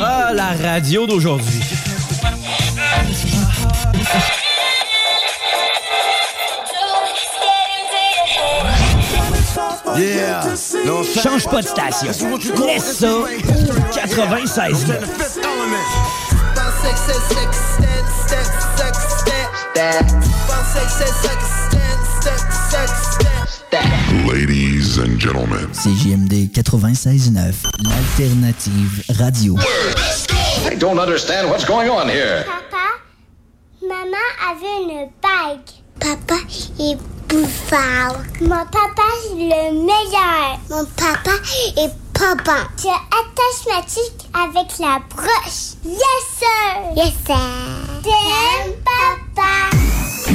Ah, la radio d'aujourd'hui. Yeah. Change pas de station. Laisse ça. 96. Ladies and gentlemen. CJMD 96.9, l'alternative radio. I don't understand what's going on here. Papa, maman avait une bague. Papa est bouffard. Mon papa est le meilleur. Mon papa est pas bon. Je attache ma tique avec la broche. Yes, sir. Yes, sir. T'aimes, papa?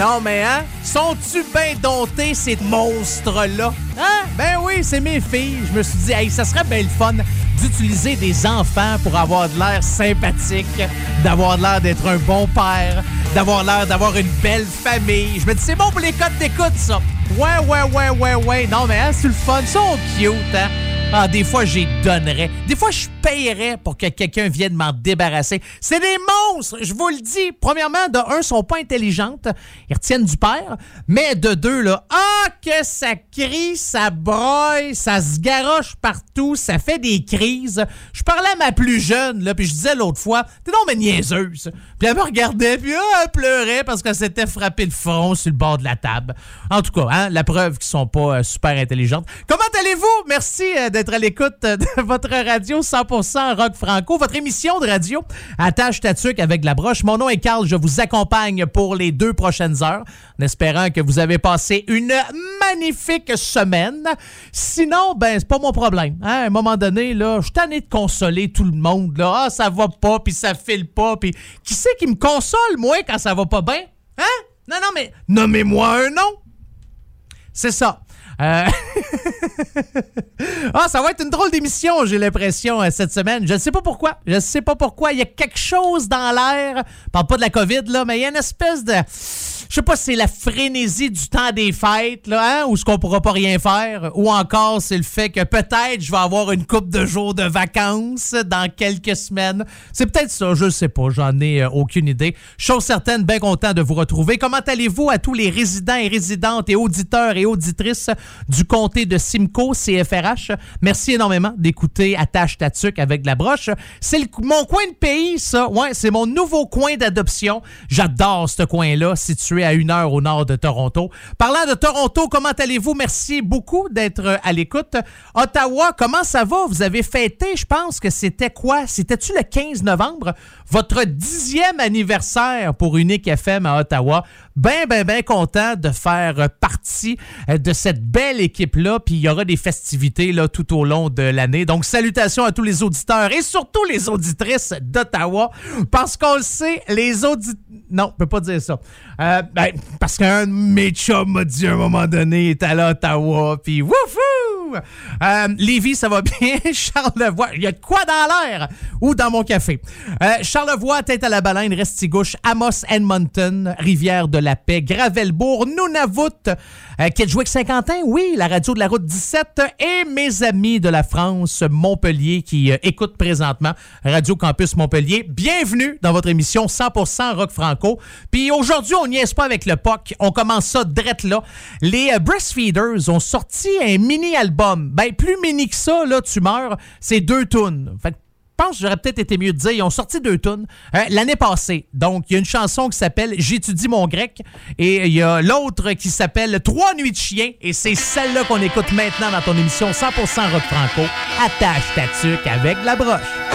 Non, mais hein? Sont-tu bien domptés, ces monstres-là? Hein? Ben oui, c'est mes filles. Je me suis dit, hey, ça serait bien le fun d'utiliser des enfants pour avoir de l'air sympathique, d'avoir l'air d'être un bon père, d'avoir l'air d'avoir une belle famille. Je me dis, c'est bon pour les codes d'écoute, ça. Ouais, ouais, ouais, ouais, ouais. Non, mais hein, c'est le fun. Ils sont cute, hein? Ah, des fois, j'y donnerais. Des fois, je payerais pour que quelqu'un vienne m'en débarrasser. C'est des monstres, je vous le dis. Premièrement, de un, ils sont pas intelligentes. Ils retiennent du père. Mais de deux, là, ah, que ça crie, ça broye, ça se garoche partout, ça fait des crises. Je parlais à ma plus jeune, là, puis je disais l'autre fois, t'es non, mais niaiseuse. Puis elle me regardait, puis ah, elle pleurait parce qu'elle s'était frappé le front sur le bord de la table. En tout cas, hein, la preuve qu'ils sont pas euh, super intelligentes. Comment allez-vous? Merci euh, d'être à l'écoute euh, de votre radio 100% rock franco, votre émission de radio Attache ta avec la broche. Mon nom est Carl, je vous accompagne pour les deux prochaines heures, en espérant que vous avez passé une magnifique semaine. Sinon, ben c'est pas mon problème. hein. À un moment donné, là, je suis tanné de consoler tout le monde. Là. Ah, ça va pas, puis ça file pas, puis qui c'est qui me console, moi, quand ça va pas bien? Hein? Non, non, mais nommez-moi un nom. C'est ça. Euh, ah, ça va être une drôle d'émission, j'ai l'impression, euh, cette semaine. Je ne sais pas pourquoi. Je ne sais pas pourquoi. Il y a quelque chose dans l'air. Je parle pas de la COVID, là, mais il y a une espèce de. Je sais pas si c'est la frénésie du temps des fêtes, là, hein, où ce qu'on pourra pas rien faire, ou encore c'est le fait que peut-être je vais avoir une coupe de jours de vacances dans quelques semaines. C'est peut-être ça, je sais pas, j'en ai euh, aucune idée. Chose certaine, bien content de vous retrouver. Comment allez-vous à tous les résidents et résidentes et auditeurs et auditrices du comté de Simcoe, CFRH? Merci énormément d'écouter Attache Tatuc avec la broche. C'est mon coin de pays, ça. Ouais, c'est mon nouveau coin d'adoption. J'adore ce coin-là, situé à une heure au nord de Toronto. Parlant de Toronto, comment allez-vous? Merci beaucoup d'être euh, à l'écoute. Ottawa, comment ça va? Vous avez fêté, je pense que c'était quoi? C'était-tu le 15 novembre? Votre dixième anniversaire pour Unique FM à Ottawa. Ben, ben, ben content de faire partie euh, de cette belle équipe-là. Puis il y aura des festivités là, tout au long de l'année. Donc, salutations à tous les auditeurs et surtout les auditrices d'Ottawa. Parce qu'on le sait, les auditeurs... Non, je peux pas dire ça. Euh, ben, parce qu'un de mes m'a dit à un moment donné, il est à Ottawa, puis wouhou! Euh, Lévis, ça va bien. Charlevoix, il y a de quoi dans l'air ou dans mon café. Euh, Charlevoix, tête à la baleine, Restigouche, Amos, Edmonton, Rivière de la Paix, Gravelbourg, Nunavut, euh, Kedgewick Saint-Quentin, oui, la radio de la route 17 et mes amis de la France, Montpellier, qui euh, écoutent présentement Radio Campus Montpellier. Bienvenue dans votre émission 100% rock franco. Puis aujourd'hui, on niaise pas avec le POC. On commence ça drette là. Les euh, Breastfeeders ont sorti un mini-album. Ben, plus mini que ça, là, tu meurs. C'est deux tunes. Pense que j'aurais peut-être été mieux de dire. Ils ont sorti deux tunes euh, l'année passée. Donc, il y a une chanson qui s'appelle J'étudie mon grec et il y a l'autre qui s'appelle Trois nuits de chien et c'est celle-là qu'on écoute maintenant dans ton émission 100% rock franco. Attache ta tuque avec la broche.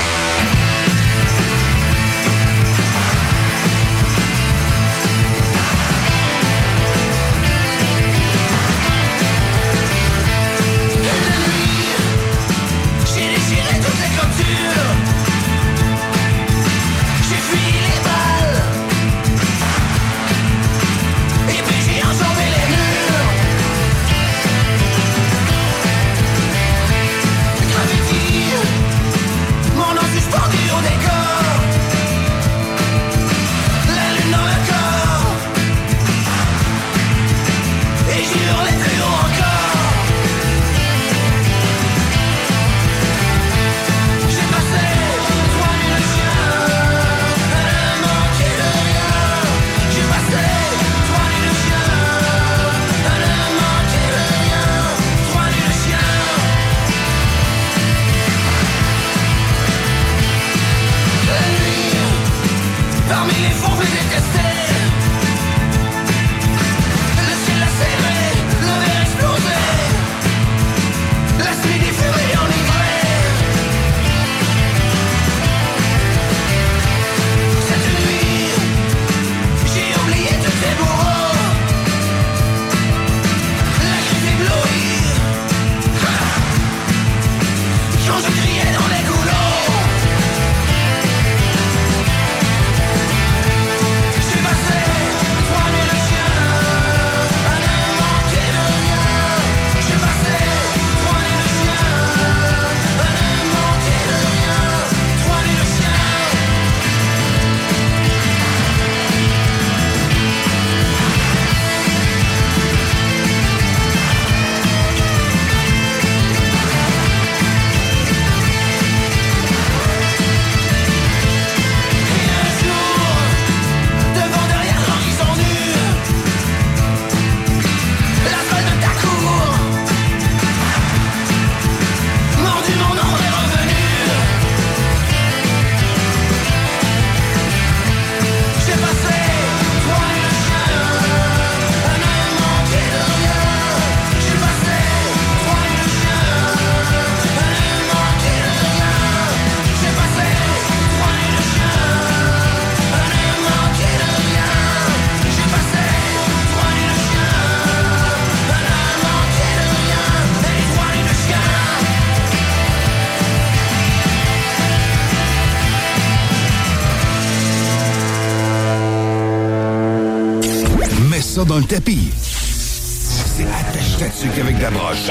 Dans le tapis. C'est attache ta avec la broche.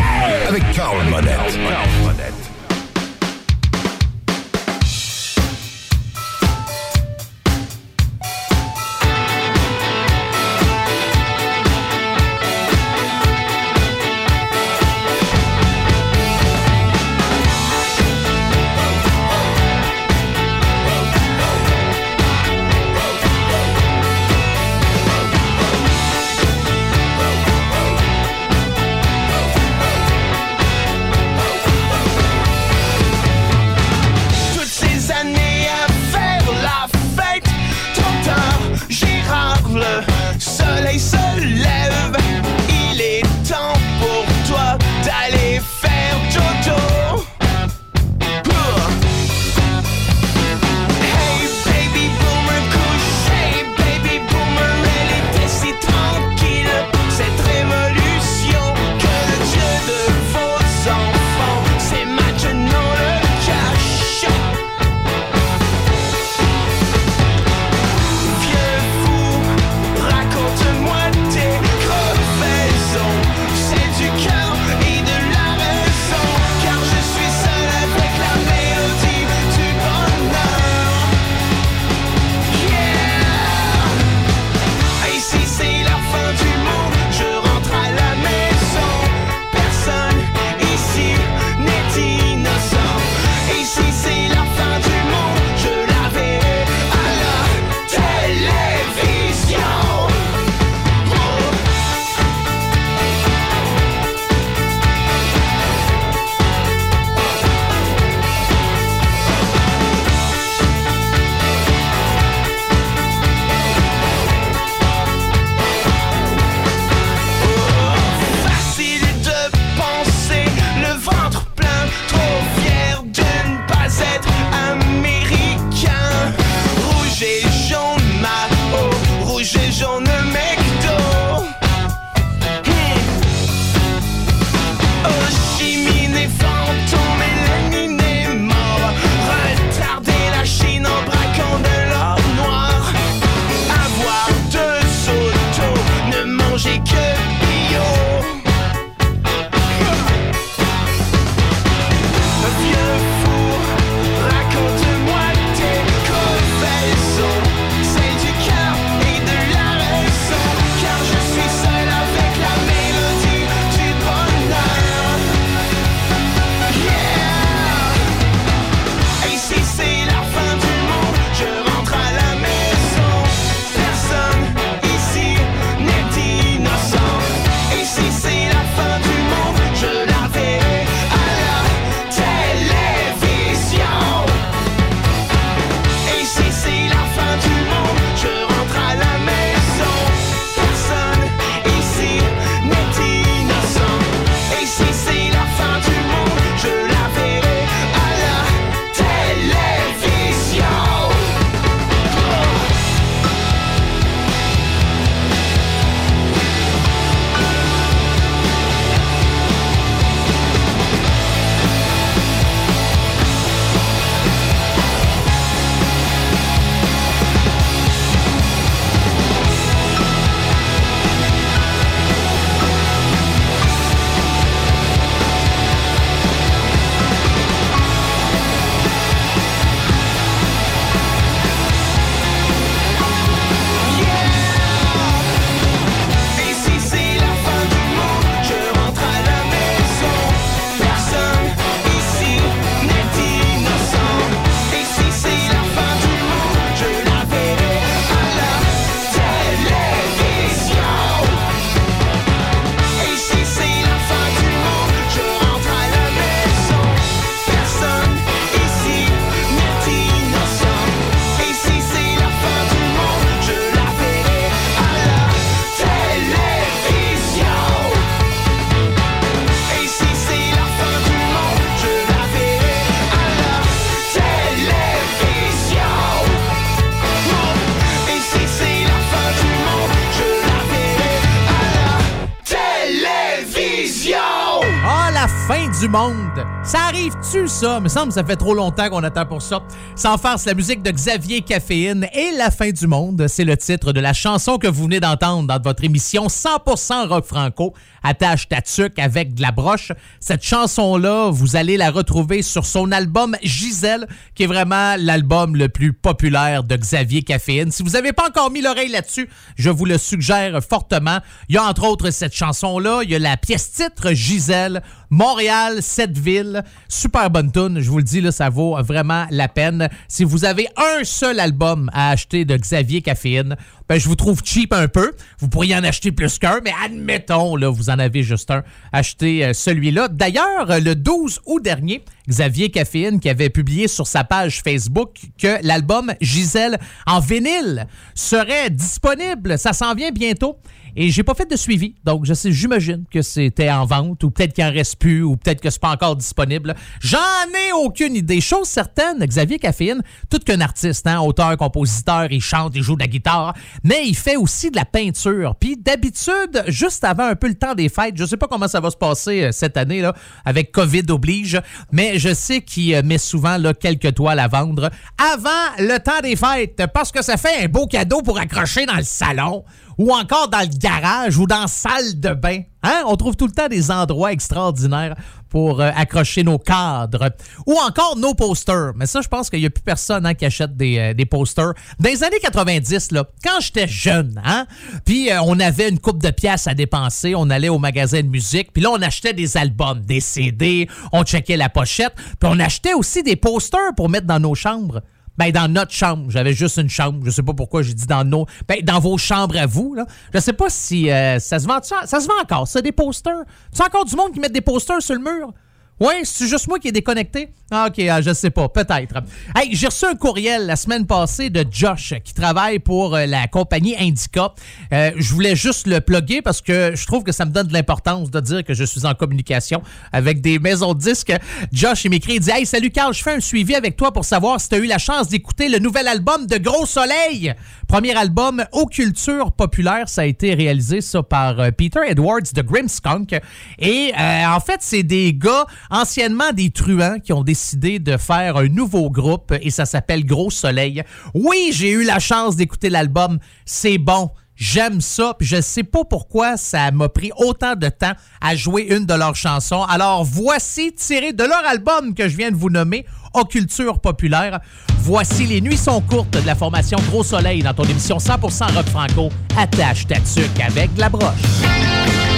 Avec Carl Monette. du ça? me semble que ça fait trop longtemps qu'on attend pour ça. Sans farce, la musique de Xavier Caféine et La fin du monde, c'est le titre de la chanson que vous venez d'entendre dans votre émission 100% rock franco, Attache ta avec de la broche. Cette chanson-là, vous allez la retrouver sur son album Gisèle, qui est vraiment l'album le plus populaire de Xavier Caféine. Si vous n'avez pas encore mis l'oreille là-dessus, je vous le suggère fortement. Il y a entre autres cette chanson-là, il y a la pièce titre Gisèle, Montréal, cette ville. Super bonne tune, je vous le dis, là, ça vaut vraiment la peine. Si vous avez un seul album à acheter de Xavier Caféine, ben, je vous trouve cheap un peu. Vous pourriez en acheter plus qu'un, mais admettons, là, vous en avez juste un. Achetez euh, celui-là. D'ailleurs, le 12 août dernier, Xavier Caféine qui avait publié sur sa page Facebook que l'album Gisèle en vinyle serait disponible. Ça s'en vient bientôt. Et j'ai pas fait de suivi. Donc, je sais, j'imagine que c'était en vente ou peut-être qu'il en reste plus ou peut-être que c'est pas encore disponible. J'en ai aucune idée. Chose certaine, Xavier Caffeine, tout qu'un artiste, hein, auteur, compositeur, il chante, il joue de la guitare, mais il fait aussi de la peinture. Puis d'habitude, juste avant un peu le temps des fêtes, je sais pas comment ça va se passer euh, cette année là, avec Covid oblige, mais je sais qu'il euh, met souvent là quelques toiles à vendre avant le temps des fêtes parce que ça fait un beau cadeau pour accrocher dans le salon ou encore dans le garage ou dans la salle de bain. Hein? On trouve tout le temps des endroits extraordinaires pour euh, accrocher nos cadres ou encore nos posters. Mais ça, je pense qu'il n'y a plus personne hein, qui achète des, euh, des, posters. Dans les années 90, là, quand j'étais jeune, hein, puis euh, on avait une coupe de pièces à dépenser, on allait au magasin de musique, puis là, on achetait des albums, des CD, on checkait la pochette, puis on achetait aussi des posters pour mettre dans nos chambres. Ben, dans notre chambre. J'avais juste une chambre. Je sais pas pourquoi j'ai dit dans nos. Ben, dans vos chambres à vous, là. Je sais pas si euh, ça se vend. Ça, se vend encore, ça, des posters? Tu encore du monde qui met des posters sur le mur? Oui, c'est juste moi qui est déconnecté? Ah, OK, ah, je sais pas, peut-être. Hey, j'ai reçu un courriel la semaine passée de Josh qui travaille pour euh, la compagnie Indica. Euh, je voulais juste le plugger parce que je trouve que ça me donne de l'importance de dire que je suis en communication avec des maisons de disques. Josh, m'écrit, il dit Hey, salut Carl, je fais un suivi avec toi pour savoir si tu as eu la chance d'écouter le nouvel album de Gros Soleil. Premier album aux cultures populaires, ça a été réalisé ça par euh, Peter Edwards de Grimskunk. Et en fait, c'est des gars anciennement des truands qui ont de faire un nouveau groupe et ça s'appelle Gros Soleil. Oui, j'ai eu la chance d'écouter l'album. C'est bon. J'aime ça, puis je sais pas pourquoi ça m'a pris autant de temps à jouer une de leurs chansons. Alors voici, tiré de leur album que je viens de vous nommer, Occulture populaire, voici Les Nuits sont courtes de la formation Gros Soleil dans ton émission 100% rock franco. Attache ta tuque avec la broche.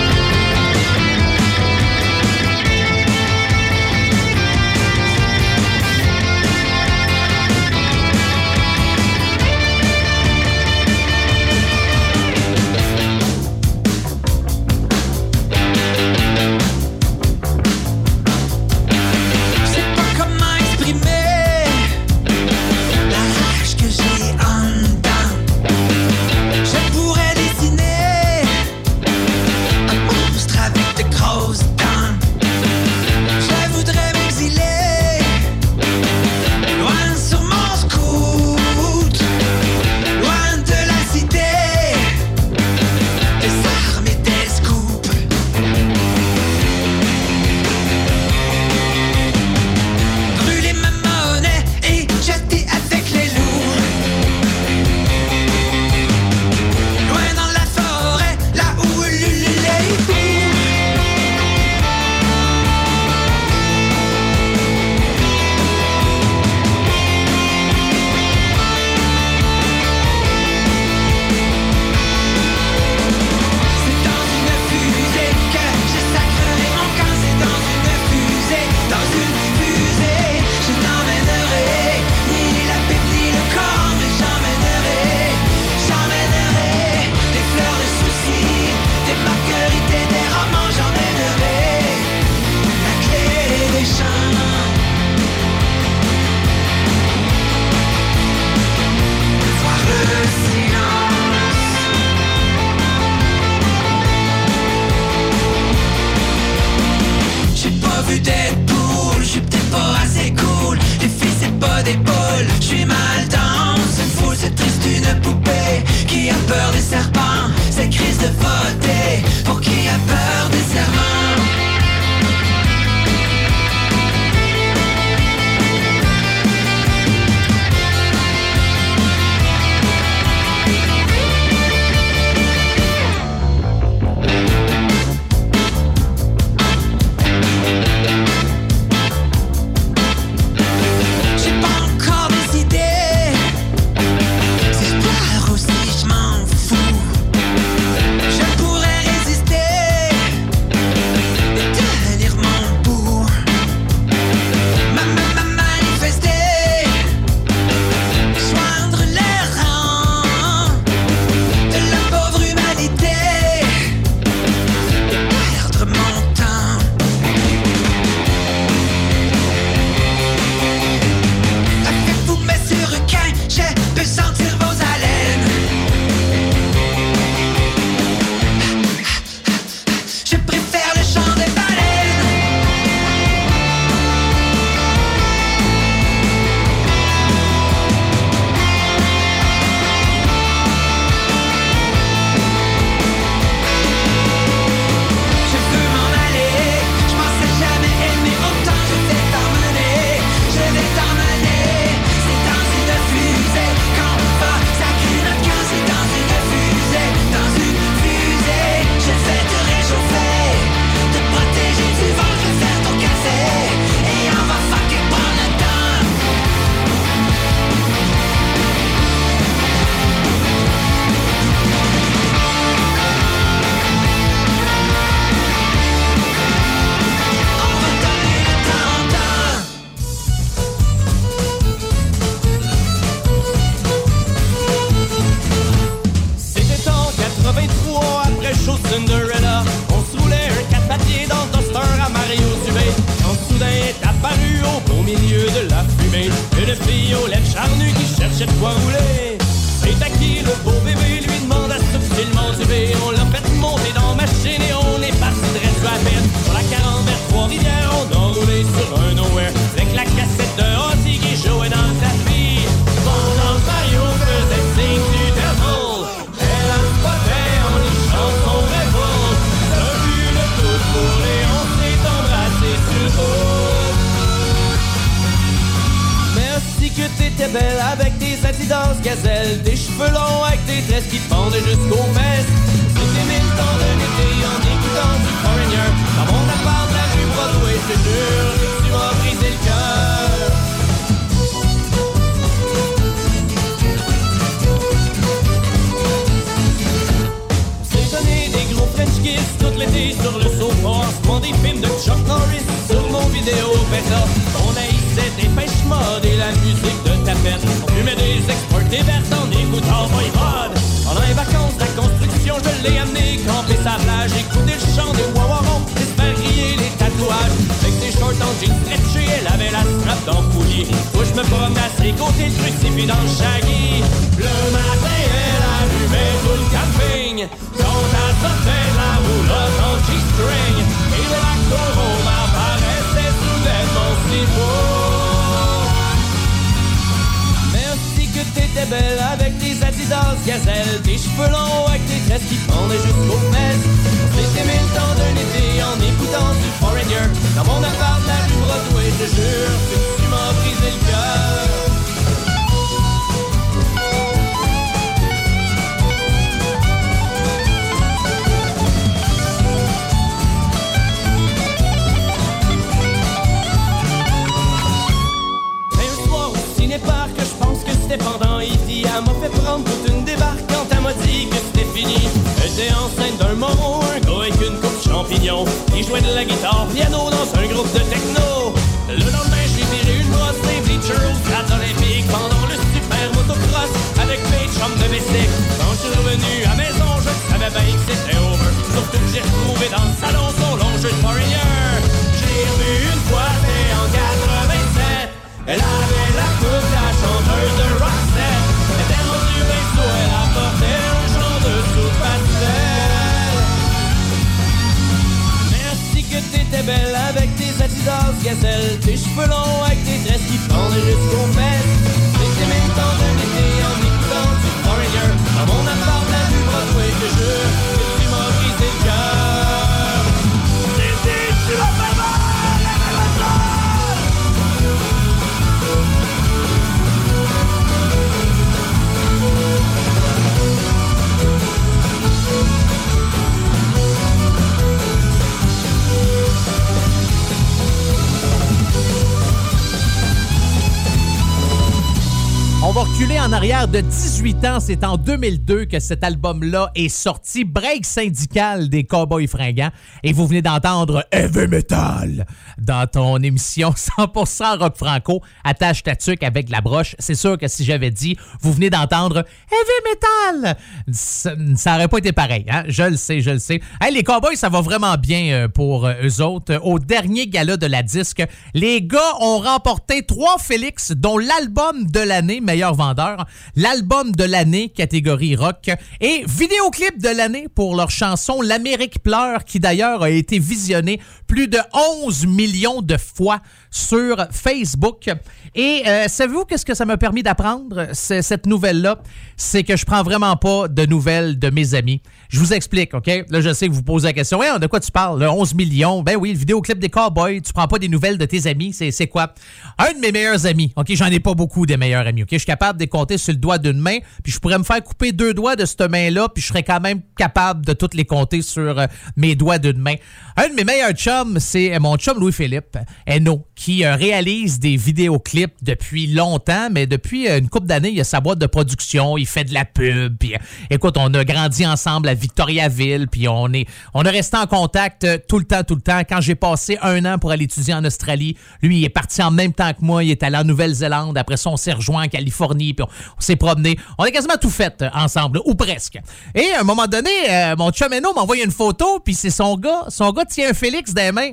En arrière de 18 ans. C'est en 2002 que cet album-là est sorti. Break syndical des Cowboys fringants. Et vous venez d'entendre Heavy Metal dans ton émission 100% rock franco. Attache ta tuque avec la broche. C'est sûr que si j'avais dit, vous venez d'entendre Heavy Metal, ça, ça aurait pas été pareil. Hein? Je le sais, je le sais. Les Cowboys, ça va vraiment bien euh, pour euh, eux autres. Au dernier gala de la disque, les gars ont remporté trois Félix, dont l'album de l'année, meilleur vendeur, l'album de l'année, catégorie rock, et vidéoclip de l'année pour leur chanson L'Amérique pleure, qui d'ailleurs a été visionnée plus de 11 millions de fois sur Facebook. Et euh, savez-vous qu'est-ce que ça m'a permis d'apprendre, cette nouvelle-là? C'est que je prends vraiment pas de nouvelles de mes amis. Je vous explique, OK? Là, je sais que vous posez la question, Hey, de quoi tu parles? Le 11 millions? Ben oui, le vidéoclip des Cowboys, tu prends pas des nouvelles de tes amis, c'est quoi? Un de mes meilleurs amis, OK? J'en ai pas beaucoup des meilleurs amis, OK? Je suis capable de les compter sur le doigt d'une main, puis je pourrais me faire couper deux doigts de cette main-là, puis je serais quand même capable de toutes les compter sur euh, mes doigts d'une main. Un de mes meilleurs chums, c'est euh, mon chum Louis-Philippe Eno, qui euh, réalise des vidéoclips depuis longtemps, mais depuis une couple d'années, il a sa boîte de production, il fait de la pub, puis écoute, on a grandi ensemble Victoriaville, puis on est on resté en contact euh, tout le temps, tout le temps. Quand j'ai passé un an pour aller étudier en Australie, lui, il est parti en même temps que moi, il est allé en Nouvelle-Zélande, après ça, on s'est rejoint en Californie, puis on, s'est promené. On a quasiment tout fait euh, ensemble, ou presque. Et à un moment donné, euh, mon chum Eno m'a envoyé une photo, puis c'est son gars, son gars tient un Félix les mains.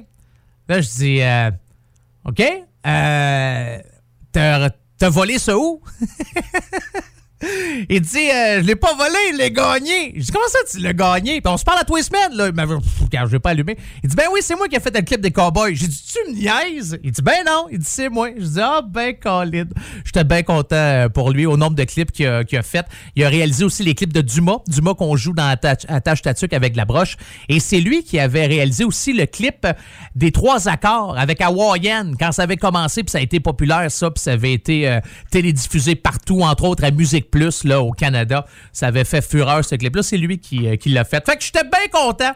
Là, je dis, OK, T'as volé ce où? Il dit, euh, je l'ai pas volé, il l'a gagné. Je dis, comment ça, tu l'as gagné? Puis on se parle à tous les semaines, là. Il m'avait, je vais pas allumer. Il dit, ben oui, c'est moi qui ai fait le clip des Cowboys. J'ai dit, tu me niaises? Il dit, ben non. Il dit, c'est moi. Je dis, ah, ben, Colin. J'étais bien content euh, pour lui au nombre de clips qu'il a, fait. Il a réalisé aussi les clips de Dumas. Dumas qu'on joue dans Attache Tatuc avec la broche. Et c'est lui qui avait réalisé aussi le clip des trois accords avec Hawaiian quand ça avait commencé, puis ça a été populaire, ça, puis ça avait été euh, télédiffusé partout, entre autres à Musique Plus, là, au Canada. Ça avait fait fureur, ce clip-là. C'est lui qui, euh, qui l'a fait. Fait que j'étais bien content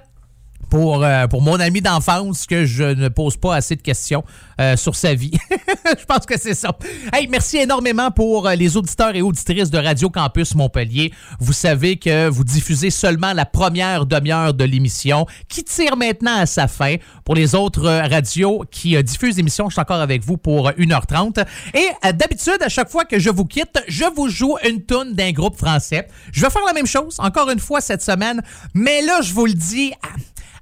pour, euh, pour mon ami d'enfance que je ne pose pas assez de questions euh, sur sa vie. je pense que c'est ça. Hey, merci énormément pour euh, les auditeurs et auditrices de Radio Campus Montpellier. Vous savez que vous diffusez seulement la première demi-heure de l'émission qui tire maintenant à sa fin. Pour les autres radios qui diffusent l'émission, je suis encore avec vous pour 1h30. Et d'habitude, à chaque fois que je vous quitte, je vous joue une toune d'un groupe français. Je vais faire la même chose encore une fois cette semaine, mais là, je vous le dis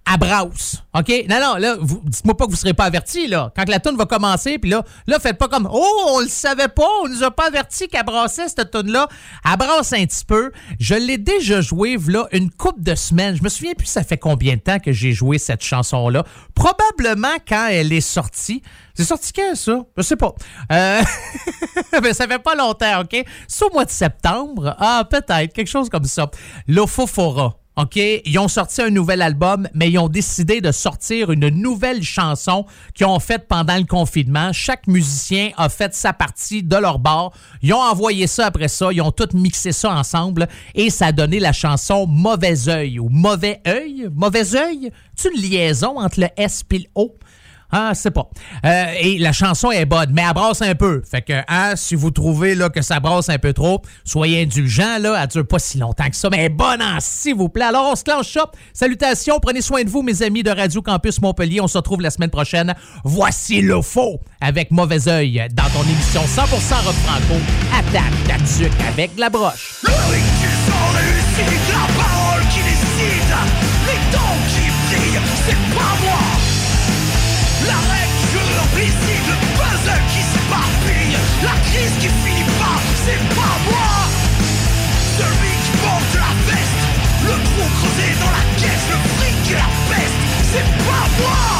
à. OK? Non, non, là, dites-moi pas que vous serez pas averti, là. Quand la toune va commencer, puis là, là, faites pas comme Oh, on le savait pas, on nous a pas averti qu'elle brassait cette toune-là. Elle brasse un petit peu. Je l'ai déjà joué, là, une coupe de semaines. Je me souviens plus ça fait combien de temps que j'ai joué cette chanson-là. Probablement quand elle est sortie. C'est sorti quand, ça? Je sais pas. Euh... Mais ça fait pas longtemps, OK? C'est au mois de septembre. Ah, peut-être, quelque chose comme ça. L'Ofofora. OK? Ils ont sorti un nouvel album, mais ils ont décidé de sortir une nouvelle chanson qu'ils ont faite pendant le confinement. Chaque musicien a fait sa partie de leur bord. Ils ont envoyé ça après ça. Ils ont tout mixé ça ensemble et ça a donné la chanson Mauvais œil ou Mauvais œil. Mauvais œil? C'est une liaison entre le S et le O? Ah, c'est pas. Euh, et la chanson est bonne, mais elle brasse un peu. Fait que, hein, si vous trouvez là, que ça brasse un peu trop, soyez indulgents, là. Elle dure pas si longtemps que ça, mais bonne, hein, s'il vous plaît. Alors, on se clenche ça. Salutations, prenez soin de vous, mes amis de Radio Campus Montpellier. On se retrouve la semaine prochaine. Voici le faux avec Mauvais Oeil dans ton émission 100% rock franco. Attaque ta avec la broche? Le Crise qui finit pas, c'est pas moi. Celui qui porte la veste Le trou creusé dans la caisse, le fric et la peste C'est pas moi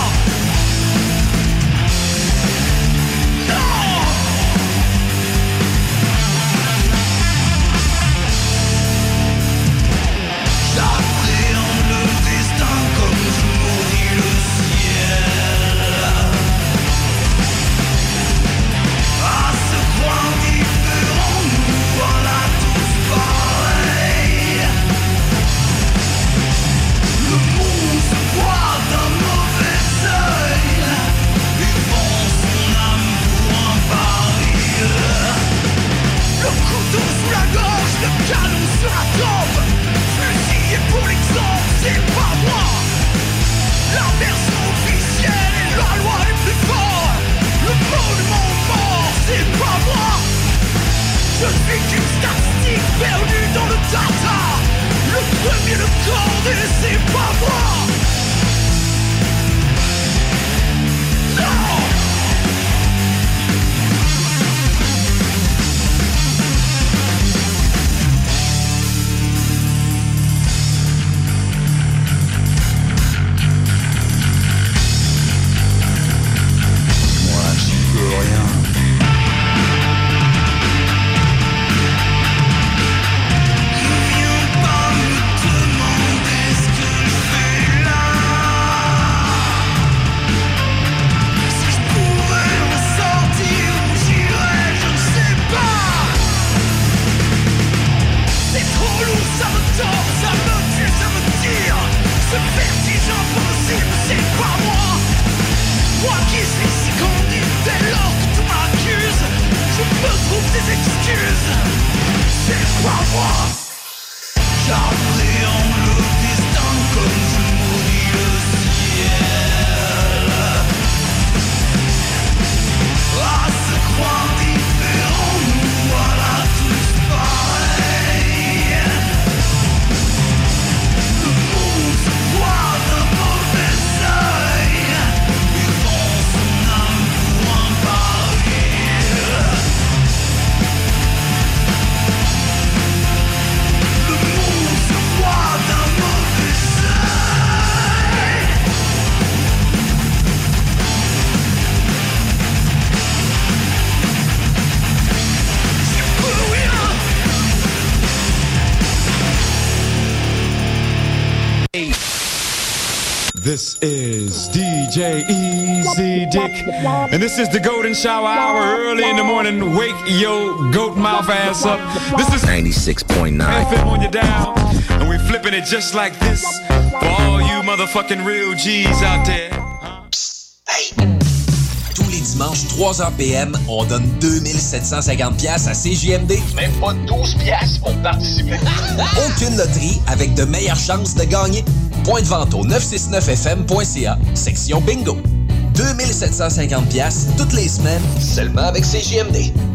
corps et c'est This is DJ Easy Dick, and this is the Golden Shower Hour early in the morning. Wake your goat mouth ass up. This is 96.9 FM on your dial, and we're flipping it just like this for all you motherfucking real G's out there. Tous les dimanches, 3h PM, on donne 2750 pièces à CJMD. Même pas 12 pièces pour participer. Aucune loterie avec de meilleures chances de gagner. Point de vente au 969fm.ca, section bingo. 2750 pièces toutes les semaines, seulement avec CJMD.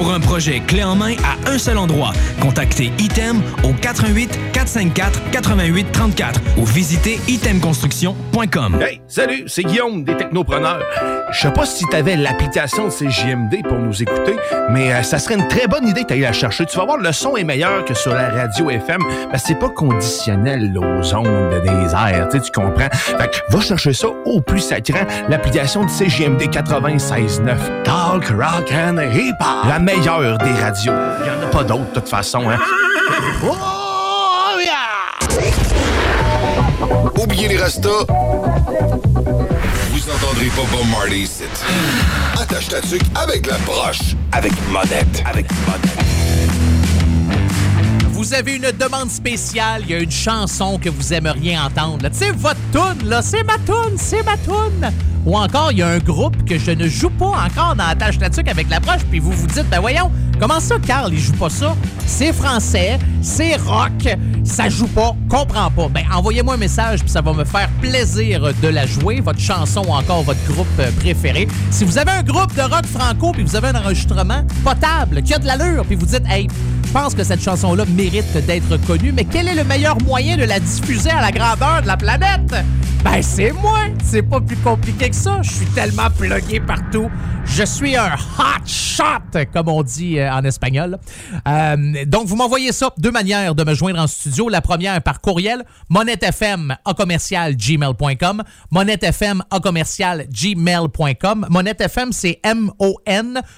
Pour un projet clé en main à un seul endroit, contactez Item au 88 454 88 34 ou visitez itemconstruction.com. Hey, salut, c'est Guillaume des Technopreneurs. Je sais pas si tu avais l'application de CJMD pour nous écouter, mais euh, ça serait une très bonne idée d'aller la chercher. Tu vas voir, le son est meilleur que sur la radio FM, parce que c'est pas conditionnel là, aux ondes des airs, tu tu comprends? Fait que va chercher ça au plus sacrant, l'application de CJMD 96.9. Talk, rock and hip-hop. La meilleure des radios. Il y en a pas d'autres, de toute façon, hein. Oh, Oubliez les restos. Vous entendrez pas Bob Marley ici. Attache ta tuque avec la broche. Avec monette. Avec monette. Vous avez une demande spéciale, il y a une chanson que vous aimeriez entendre. Tu sais, votre tune, là, c'est ma tune, c'est ma tune. Ou encore, il y a un groupe que je ne joue pas encore dans la tâche là-dessus avec l'approche, puis vous vous dites, ben voyons, comment ça, Carl, il joue pas ça? C'est français, c'est rock, ça joue pas, comprends pas. Ben, envoyez-moi un message, puis ça va me faire plaisir de la jouer, votre chanson ou encore votre groupe euh, préféré. Si vous avez un groupe de rock franco, puis vous avez un enregistrement potable, qui a de l'allure, puis vous dites, hey, je pense que cette chanson-là mérite d'être connue, mais quel est le meilleur moyen de la diffuser à la grandeur de la planète? Ben, c'est moi! C'est pas plus compliqué Je suis tellement plugué partout. Je suis un hot shot, comme on dit euh, en espagnol. Euh, donc, vous m'envoyez ça. Deux manières de me joindre en studio. La première par courriel, monettefm à commercial gmail.com. Monettefm à commercial gmail.com. Monettefm, c'est M-O-N-E-T-T-E.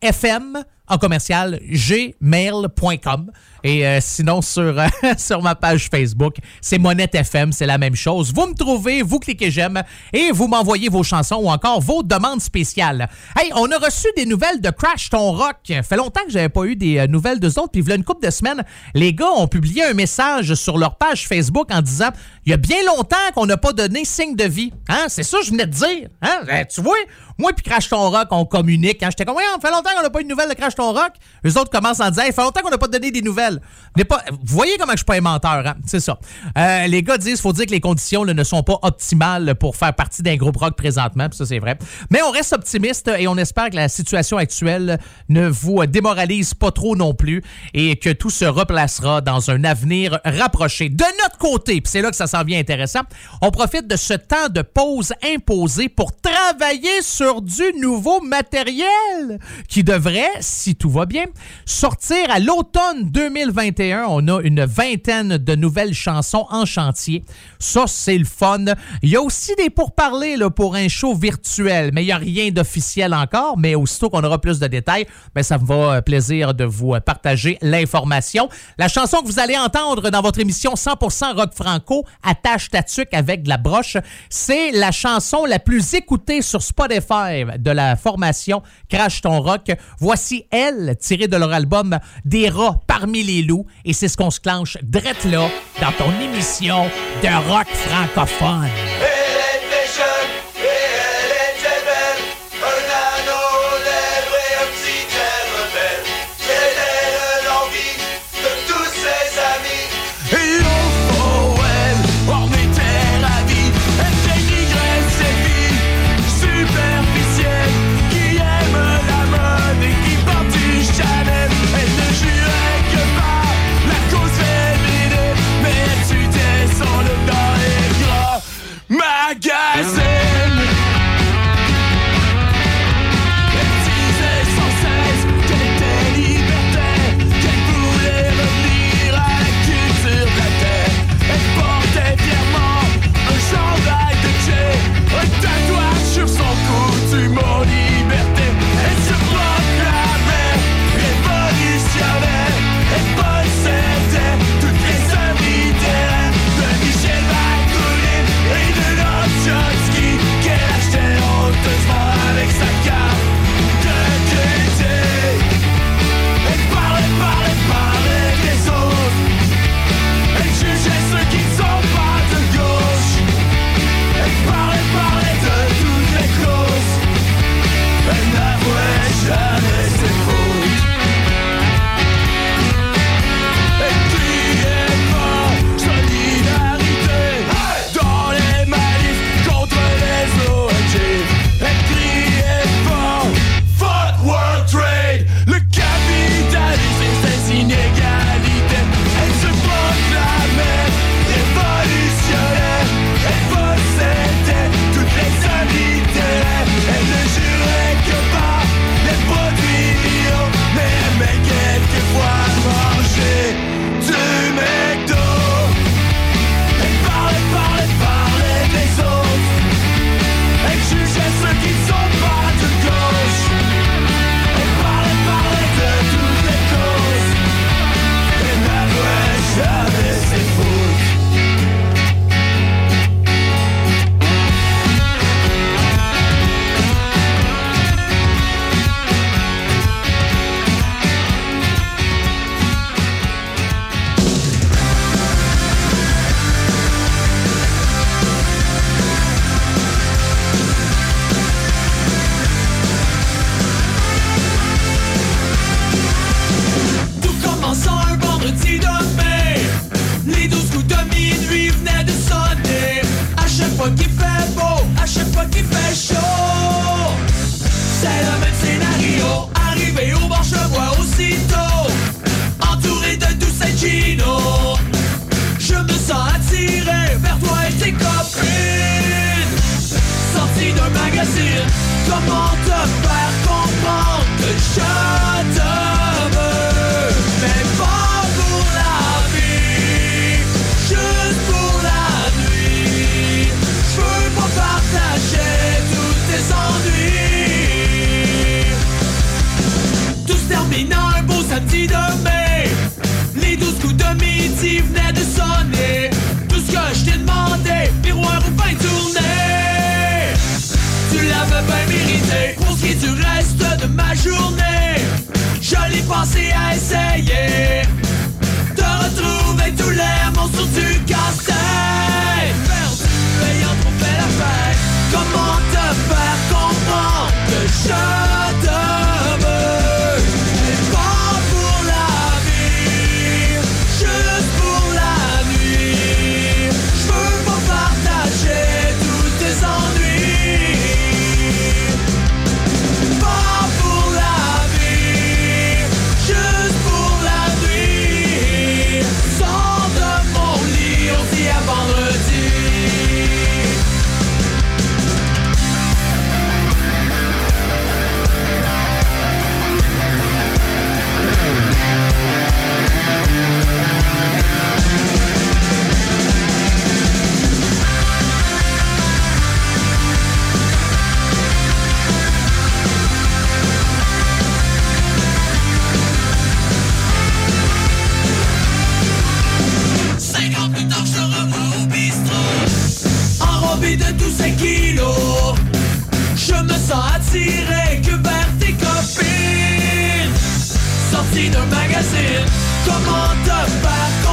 FM en commercial gmail.com. Et euh, sinon, sur, euh, sur ma page Facebook, c'est Monette FM, c'est la même chose. Vous me trouvez, vous cliquez j'aime et vous m'envoyez vos chansons ou encore vos demandes spéciales. Hey, on a reçu des nouvelles de Crash Ton Rock. fait longtemps que j'avais pas eu des euh, nouvelles d'eux autres. Puis, a une couple de semaines, les gars ont publié un message sur leur page Facebook en disant il y a bien longtemps qu'on n'a pas donné signe de vie. Hein? C'est ça que je venais de dire. Hein? Eh, tu vois, moi puis Crash Ton Rock, on communique. Hein? J'étais comme, ouais, on fait longtemps qu'on n'a pas eu de nouvelles de Crash Ton Rock. Les autres commencent en disant, il fait longtemps qu'on n'a pas donné des nouvelles. Pas, vous voyez comment je suis pas un menteur, hein? C'est ça. Euh, les gars disent, faut dire que les conditions ne sont pas optimales pour faire partie d'un groupe rock présentement. Ça, c'est vrai. Mais on reste optimiste et on espère que la situation actuelle ne vous démoralise pas trop non plus et que tout se replacera dans un avenir rapproché. De notre côté, c'est là que ça s'en vient intéressant, on profite de ce temps de pause imposé pour travailler sur du nouveau matériel qui devrait, si tout va bien, sortir à l'automne 2021, on a une vingtaine de nouvelles chansons en chantier. Ça, c'est le fun. Il y a aussi des pourparlers pour un show virtuel, mais il n'y a rien d'officiel encore. Mais aussitôt qu'on aura plus de détails, ben, ça me va euh, plaisir de vous euh, partager l'information. La chanson que vous allez entendre dans votre émission 100% rock franco, Attache ta avec de la broche, c'est la chanson la plus écoutée sur Spotify de la formation Crash ton rock. Voici elle, tirée de leur album Des rats parmi les et c'est ce qu'on se clenche drette là dans ton émission de rock francophone. me bien mérité Pour ce qui est du reste de ma journée. Jolie pensée à essayer De retrouver tout l'air monstre du casse-tête. Perdu ayant trompé la fête Comment te faire comprendre que je kilos. Je me sens attiré que vers tes copines. Sorti d'un magazine, comment te battre?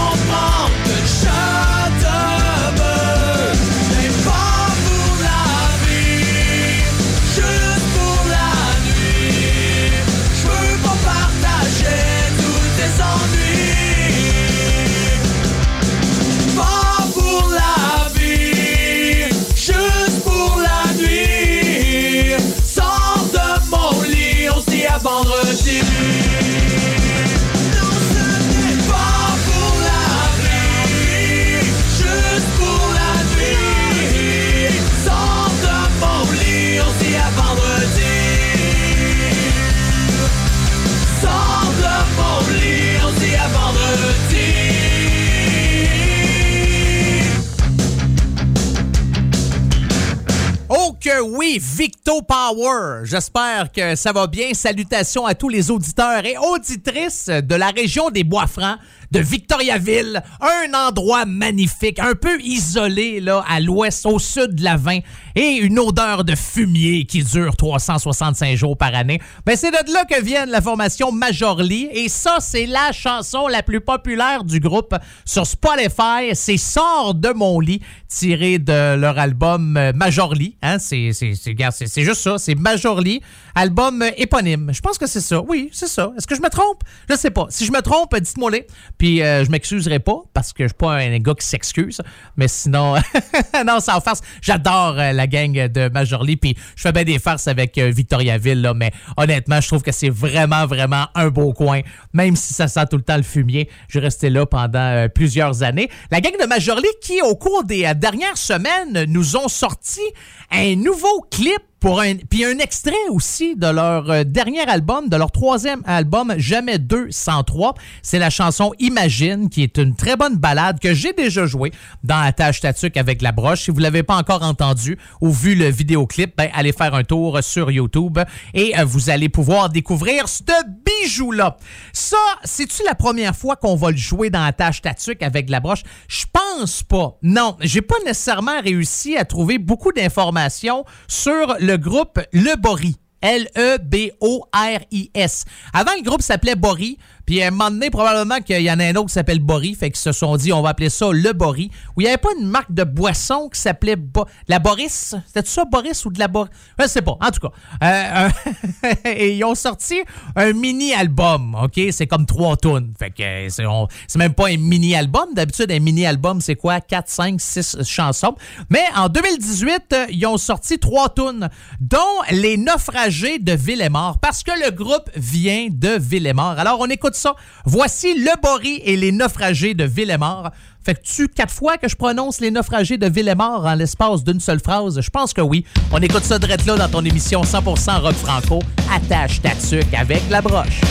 Que oui, Victo Power. J'espère que ça va bien. Salutations à tous les auditeurs et auditrices de la région des Bois-Francs, de Victoriaville. Un endroit magnifique, un peu isolé là à l'ouest, au sud de la 20 et une odeur de fumier qui dure 365 jours par année. Ben c'est de là que vient la formation Majorly et ça c'est la chanson la plus populaire du groupe sur Spotify. C'est Sors de mon lit tiré de leur album euh, Majorly. Hein? C'est, c'est, c'est, juste ça. C'est Majorly, album euh, éponyme. Je pense que c'est ça. Oui, c'est ça. Est-ce que je me trompe? Je sais pas. Si je me trompe, dites-moi les. Puis euh, je m'excuserai pas parce que je suis pas un gars qui s'excuse. Mais sinon, non, sans farce. J'adore euh, la gang de Majorly. Puis je fais bien des farces avec euh, Victoriaville. Là, mais honnêtement, je trouve que c'est vraiment, vraiment un beau coin. Même si ça sent tout le temps le fumier. Je restais là pendant euh, plusieurs années. La gang de Majorly qui, au cours des euh, dernières semaines, nous ont sorti un nouveau clip pour un puis un extrait aussi de leur euh, dernier album, de leur troisième album Jamais 203. C'est la chanson Imagine qui est une très bonne balade que j'ai déjà jouée dans Attache Tatuc avec la broche. Si vous l'avez pas encore entendu ou vu le vidéoclip, ben allez faire un tour sur YouTube et euh, vous allez pouvoir découvrir ce bijou là. Ça, c'est-tu la première fois qu'on va le jouer dans Attache Tatuc avec la broche? Je pense pas. Non, j'ai pas nécessairement réussi à trouver beaucoup d'informations sur le groupe Le Bory. L-E-B-O-R-I-S. Avant, le groupe s'appelait Bory. Puis à un moment donné, probablement qu'il y en a un autre qui s'appelle Bory. Fait qu'ils se sont dit, on va appeler ça le Bory. Où il n'y avait pas une marque de boisson qui s'appelait la Boris? C'était ça, Boris ou de la Boris? Je sais pas. En tout cas. Euh, et ils ont sorti un mini-album. OK? C'est comme trois tonnes. Fait que euh, c'est même pas un mini-album. D'habitude, un mini-album, c'est quoi? 4, 5, 6 chansons. Mais en 2018, euh, ils ont sorti trois tunes, dont Les Naufragés de Villemort, parce que le groupe vient de Villemort. Alors, on écoute Voici Le Bory et Les Naufragés de Villemort. Fait que tu quatre fois que je prononce Les Naufragés de Villemort en l'espace d'une seule phrase? Je pense que oui. On écoute ça direct là dans ton émission 100% rock franco. Attache ta tuque avec la broche.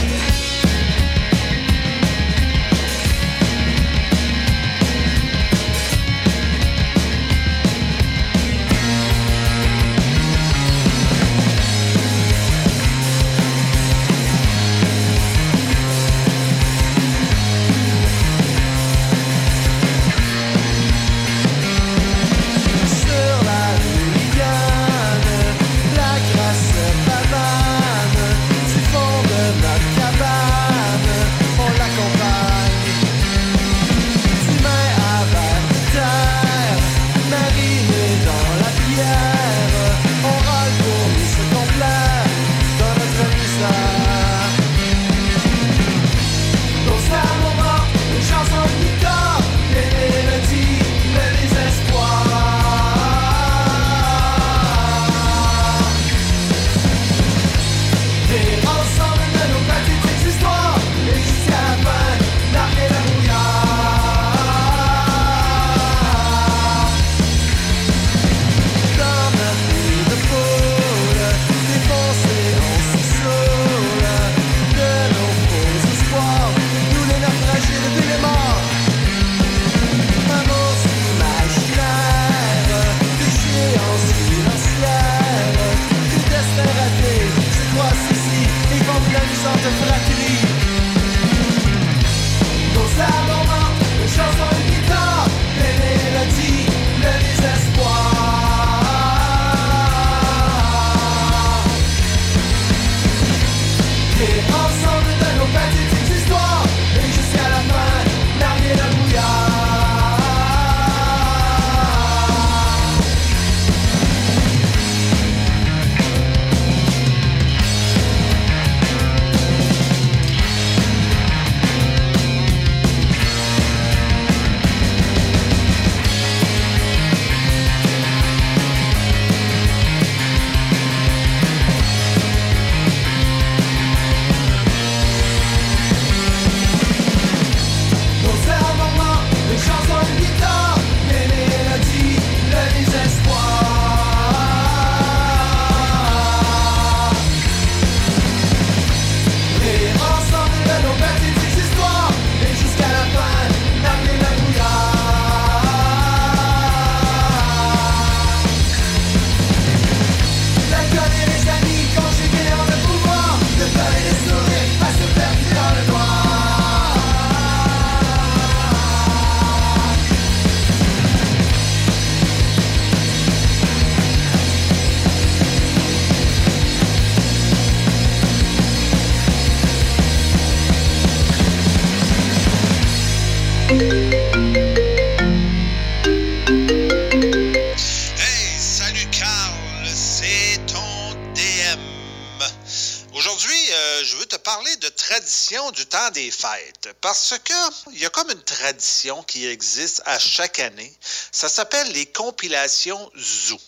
Des fêtes. Parce que il y a comme une tradition qui existe à chaque année. Ça s'appelle les compilations Zoo.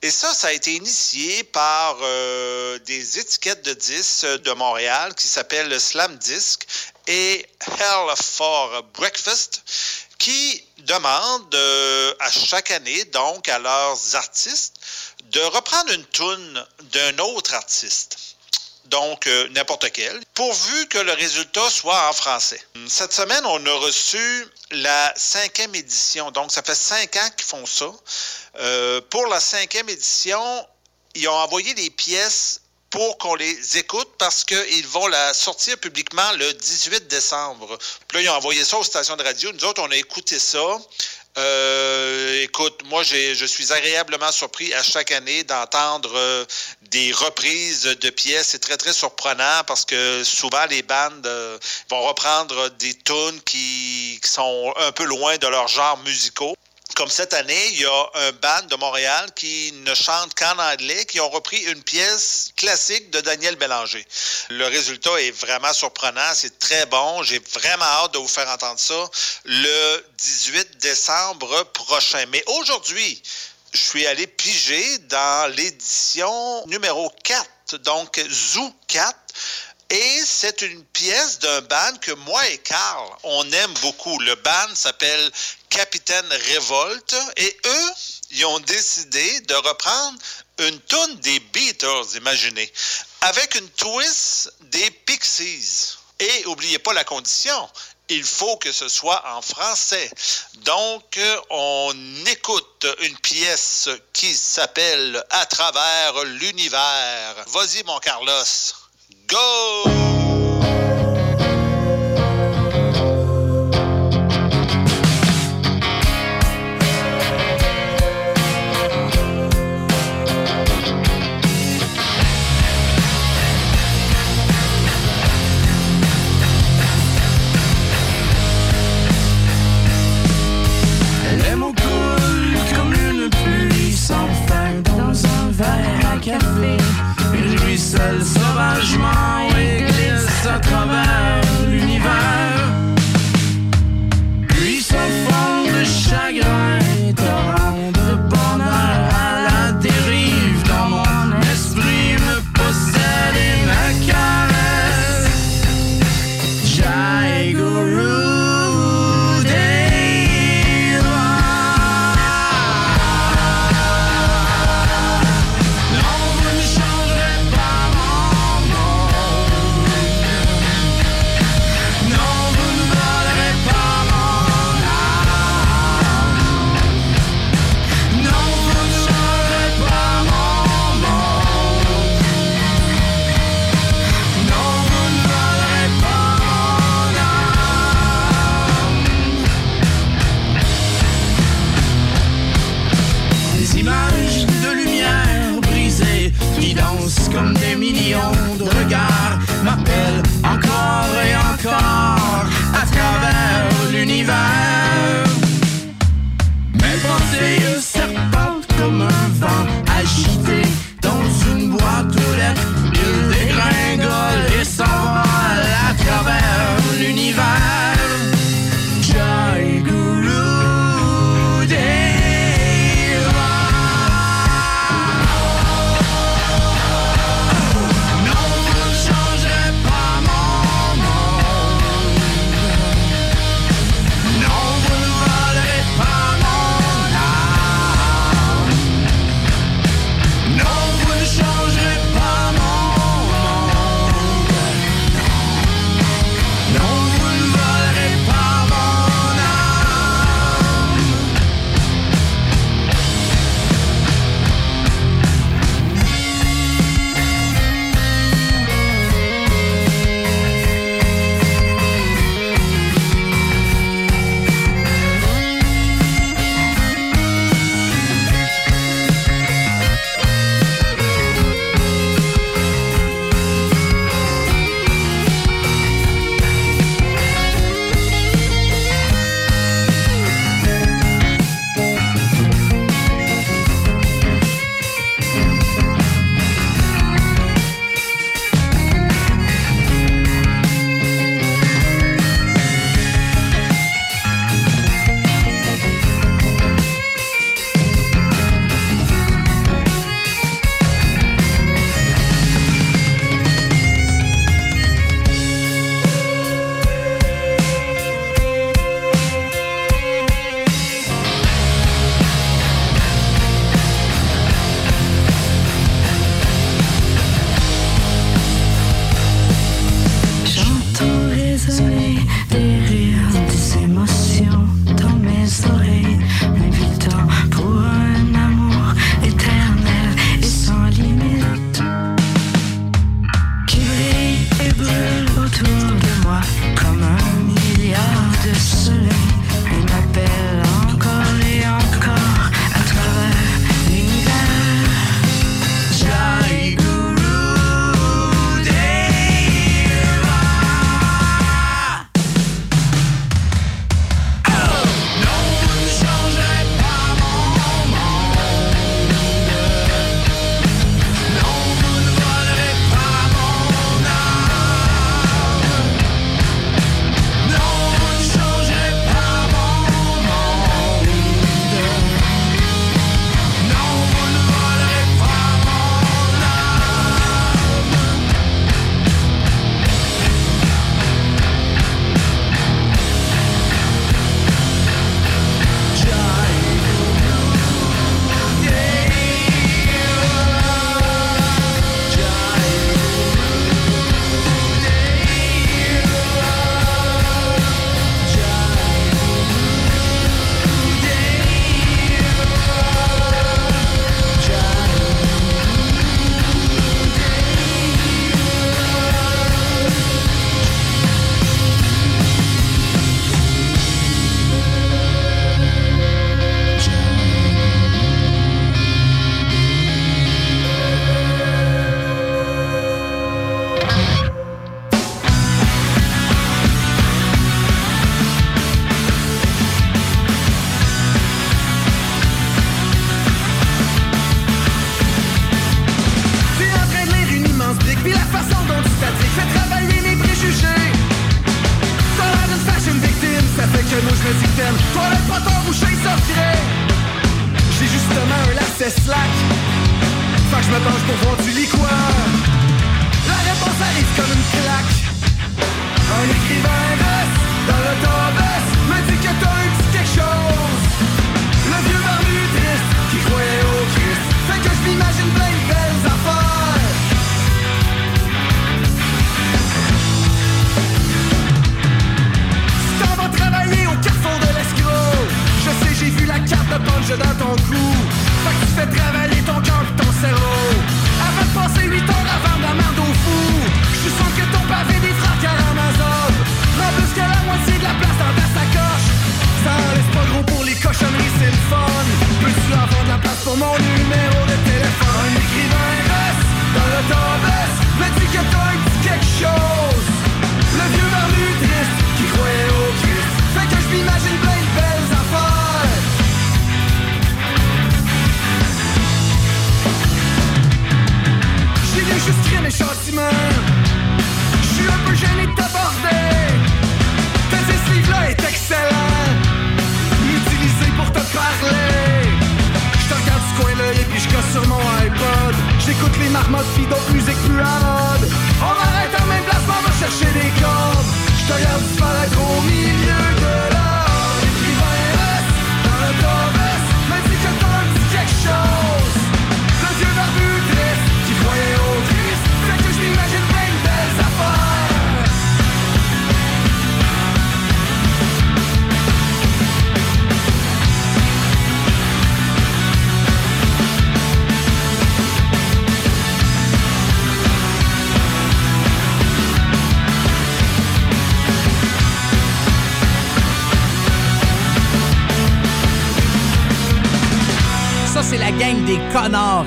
Et ça, ça a été initié par euh, des étiquettes de disques de Montréal qui s'appellent Slam Disc et Hell for Breakfast qui demandent euh, à chaque année, donc, à leurs artistes de reprendre une toune d'un autre artiste donc euh, n'importe quel, pourvu que le résultat soit en français. Cette semaine, on a reçu la cinquième édition, donc ça fait cinq ans qu'ils font ça. Euh, pour la cinquième édition, ils ont envoyé des pièces pour qu'on les écoute parce qu'ils vont la sortir publiquement le 18 décembre. Puis là, ils ont envoyé ça aux stations de radio. Nous autres, on a écouté ça. Euh, écoute, moi, je suis agréablement surpris à chaque année d'entendre des reprises de pièces. C'est très, très surprenant parce que souvent, les bandes euh, vont reprendre des tunes qui, sont un peu loin de leur genre musicaux. Comme cette année, il y a un band de Montréal qui ne chante qu'en anglais, qui ont repris une pièce classique de Daniel Bélanger. Le résultat est vraiment surprenant, c'est très bon. J'ai vraiment hâte de vous faire entendre ça le 18 décembre prochain. Mais aujourd'hui, je suis allé piger dans l'édition numéro 4, donc Zoo 4. Et c'est une pièce d'un band que moi et Carl, on aime beaucoup. Le band s'appelle Capitaine Révolte et eux, ils ont décidé de reprendre une tune des Beatles, imaginez, avec une twist des Pixies. Et oubliez pas la condition, il faut que ce soit en français. Donc, on écoute une pièce qui s'appelle À travers l'univers. Vas-y, mon Carlos. Go!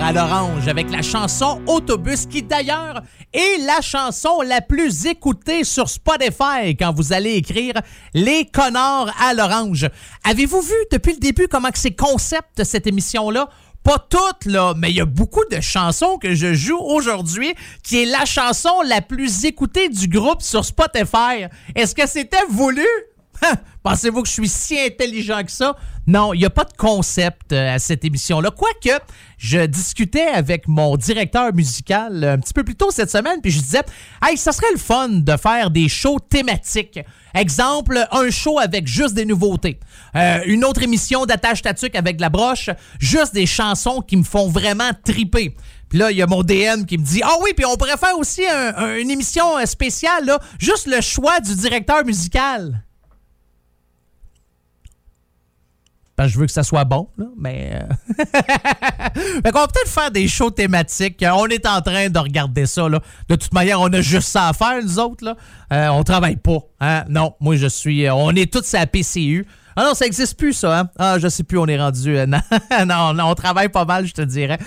à l'orange avec la chanson Autobus qui d'ailleurs est la chanson la plus écoutée sur Spotify quand vous allez écrire Les connards à l'orange. Avez-vous vu depuis le début comment c'est concept cette émission-là? pas toutes, là, mais il y a beaucoup de chansons que je joue aujourd'hui qui est la chanson la plus écoutée du groupe sur Spotify. Est-ce que c'était voulu? Pensez-vous que je suis si intelligent que ça? Non, il n'y a pas de concept euh, à cette émission-là. Quoique, je discutais avec mon directeur musical euh, un petit peu plus tôt cette semaine, puis je disais, hey, ça serait le fun de faire des shows thématiques. Exemple, un show avec juste des nouveautés. Euh, une autre émission d'attache tatuc avec la broche, juste des chansons qui me font vraiment triper. Puis là, il y a mon DM qui me dit Ah oui, puis on pourrait faire aussi une émission spéciale, là, juste le choix du directeur musical. Je veux que ça soit bon, là, mais. euh, fait qu'on va peut-être faire des shows thématiques. On est en train de regarder ça, là. De toute manière, on a juste ça à faire, nous autres, là. Euh, on travaille pas. Hein? Non, moi, je suis. euh, on est tous à la PCU. Ah non, ça n'existe plus, ça. Hein? Ah, je sais plus, on est rendu. euh, non, non, on travaille pas mal, je te dirais,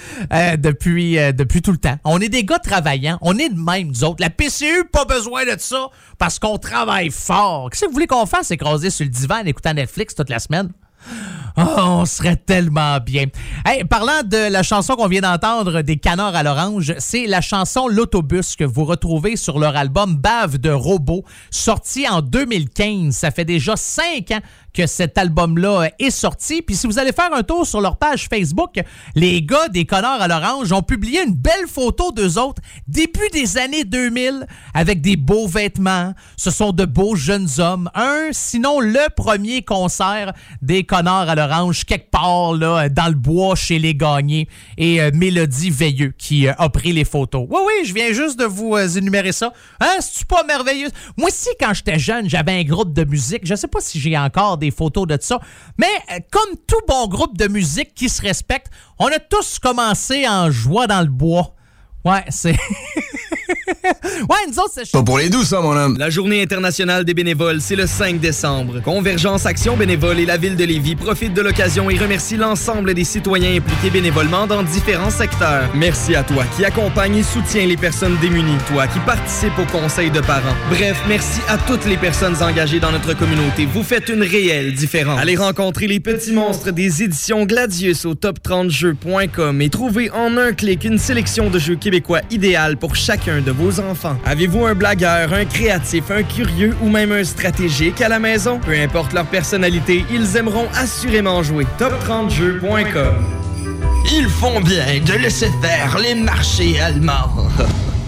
depuis, depuis tout le temps. On est des gars travaillants. On est de même, nous autres. La PCU, pas besoin de ça parce qu'on travaille fort. Qu'est-ce que vous voulez qu'on fasse? Écraser sur le divan en écoutant Netflix toute la semaine? Oh, on serait tellement bien. Hey, parlant de la chanson qu'on vient d'entendre des Canards à l'orange, c'est la chanson L'autobus que vous retrouvez sur leur album Bave de robot, sorti en 2015. Ça fait déjà cinq ans que cet album-là est sorti. Puis si vous allez faire un tour sur leur page Facebook, les gars des Connards à l'orange ont publié une belle photo d'eux autres début des années 2000 avec des beaux vêtements. Ce sont de beaux jeunes hommes. Un, sinon le premier concert des Connards à l'orange quelque part là dans le bois chez les gagnés et euh, Mélodie Veilleux qui euh, a pris les photos. Oui oui, je viens juste de vous euh, énumérer ça. Hein, c'est pas merveilleux? Moi aussi quand j'étais jeune, j'avais un groupe de musique. Je sais pas si j'ai encore des photos de ça, mais euh, comme tout bon groupe de musique qui se respecte, on a tous commencé en joie dans le bois. Ouais, c'est Ouais, nous autres c'est Pas pour les doux, ça, mon homme. La Journée internationale des bénévoles, c'est le 5 décembre. Convergence Action Bénévole et la Ville de Lévis profitent de l'occasion et remercient l'ensemble des citoyens impliqués bénévolement dans différents secteurs. Merci à toi qui accompagne et soutient les personnes démunies, toi qui participe au conseil de parents. Bref, merci à toutes les personnes engagées dans notre communauté. Vous faites une réelle différence. Allez rencontrer les petits monstres des éditions Gladius au top30jeux.com et trouvez en un clic une sélection de jeux québécois idéal pour chacun de vos enfants. Avez-vous un blagueur, un créatif, un curieux ou même un stratégique à la maison? Peu importe leur personnalité, ils aimeront assurément jouer. Top30jeux.com Ils font bien de laisser faire les marchés allemands.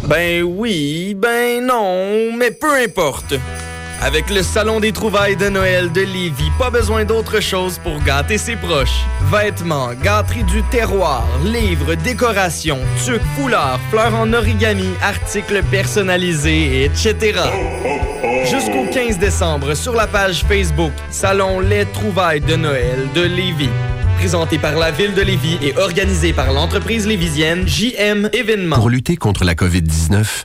Ben oui, ben non, mais peu importe. Avec le Salon des trouvailles de Noël de Lévis, pas besoin d'autre chose pour gâter ses proches. Vêtements, gâteries du terroir, livres, décorations, tucs, foulards, fleurs en origami, articles personnalisés, etc. Jusqu'au 15 décembre, sur la page Facebook Salon Les trouvailles de Noël de Lévis. Présenté par la Ville de Lévis et organisé par l'entreprise lévisienne JM Événements. Pour lutter contre la COVID-19,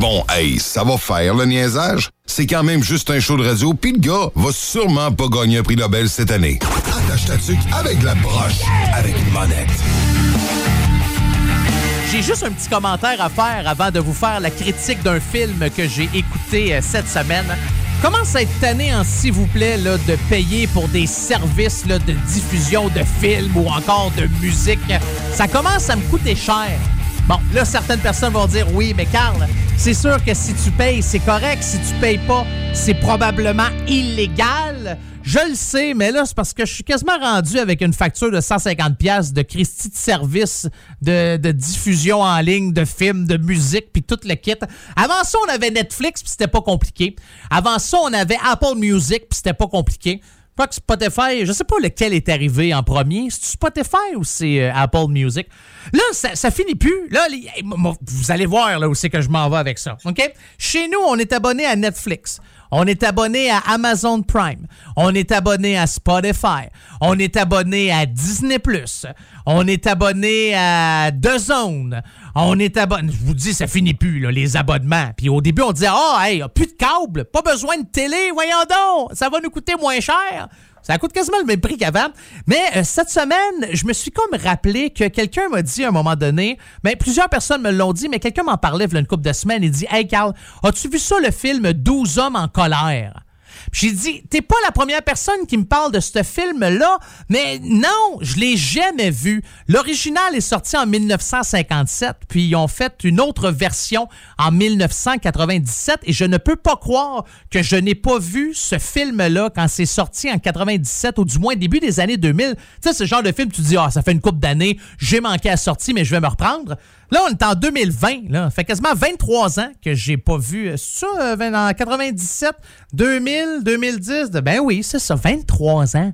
Bon, hey, ça va faire le niaisage. C'est quand même juste un show de radio, puis le gars va sûrement pas gagner un prix Nobel cette année. Attache ta tuque avec de la broche, avec une monette. J'ai juste un petit commentaire à faire avant de vous faire la critique d'un film que j'ai écouté euh, cette semaine. Commence à être tanné en s'il vous plaît là, de payer pour des services là, de diffusion de films ou encore de musique? Ça commence à me coûter cher. Bon, là, certaines personnes vont dire oui, mais Carl, c'est sûr que si tu payes, c'est correct. Si tu payes pas, c'est probablement illégal. Je le sais, mais là, c'est parce que je suis quasiment rendu avec une facture de 150$ piastres de Christie de service, de, de diffusion en ligne, de films, de musique, puis tout le kit. Avant ça, on avait Netflix, puis c'était pas compliqué. Avant ça, on avait Apple Music, puis c'était pas compliqué. Quoi que Spotify, je sais pas lequel est arrivé en premier. C'est Spotify ou c'est euh, Apple Music? Là, ça, finit plus. Là, vous allez voir là où c'est que je m'en vais avec ça. OK? Chez nous, on est abonné à Netflix. On est abonné à Amazon Prime. On est abonné à Spotify. On est abonné à Disney+. On est abonné à The Zone. On est abonné... Je vous dis, ça finit plus, là, les abonnements. Puis au début, on disait, ah, hey, plus de câble, pas besoin de télé, voyons donc, ça va nous coûter moins cher. Ça coûte quasiment le même prix qu'avant. Mais euh, cette semaine, je me suis comme rappelé que quelqu'un m'a dit à un moment donné, mais plusieurs personnes me l'ont dit, mais quelqu'un m'en parlait il y a une couple de semaines. Il dit Hey Carl, as-tu vu ça le film 12 hommes en colère? J'ai dit, t'es pas la première personne qui me parle de ce film-là, mais non, je l'ai jamais vu. L'original est sorti en 1957, puis ils ont fait une autre version en 1997, et je ne peux pas croire que je n'ai pas vu ce film-là quand c'est sorti en 97, ou du moins début des années 2000. Tu sais, ce genre de film, tu dis, ah, ça fait une couple d'années, j'ai manqué à la sortie, mais je vais me reprendre. Là, on est en 2020. Là. Fait quasiment 23 ans que j'ai pas vu euh, ça, euh, en 97, 2000, 2010. de- Ben oui, c'est ça, 23 ans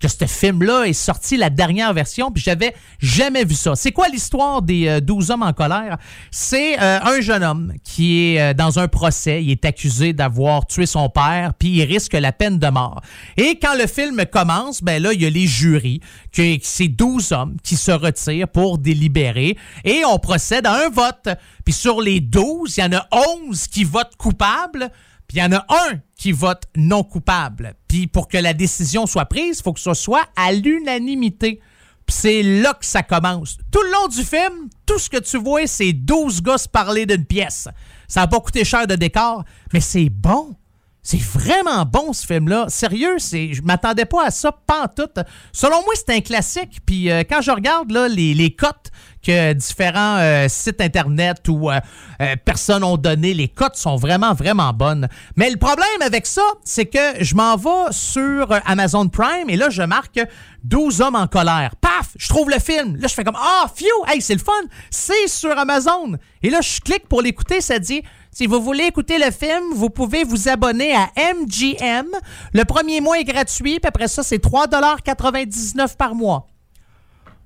que ce film-là est sorti, la dernière version, puis j'avais jamais vu ça. C'est quoi l'histoire des euh, 12 hommes en colère? C'est euh, un jeune homme qui est euh, dans un procès, il est accusé d'avoir tué son père, puis il risque la peine de mort. Et quand le film commence, ben là, il y a les jurys, que c'est 12 hommes qui se retirent pour délibérer, et on procède à un vote. Puis sur les 12, il y en a 11 qui votent coupables, puis il y en a un qui vote non coupable. Puis pour que la décision soit prise, il faut que ce soit à l'unanimité. Puis c'est là que ça commence. Tout le long du film, tout ce que tu vois, c'est 12 gars se parler d'une pièce. Ça n'a pas coûté cher de décor, mais c'est bon. C'est vraiment bon ce film-là. Sérieux, c'est, je m'attendais pas à ça, pantoute. Selon moi, c'est un classique. Puis euh, quand je regarde là, les, les cotes que différents euh, sites internet ou euh, euh, personnes ont donné, les cotes sont vraiment, vraiment bonnes. Mais le problème avec ça, c'est que je m'en vais sur Amazon Prime et là, je marque 12 hommes en colère. Paf! Je trouve le film. Là, je fais comme Ah, phew! Hey, c'est le fun! C'est sur Amazon. Et là, je clique pour l'écouter. Ça dit si vous voulez écouter le film, vous pouvez vous abonner à MGM. Le premier mois est gratuit, puis après ça, c'est 3,99 par mois.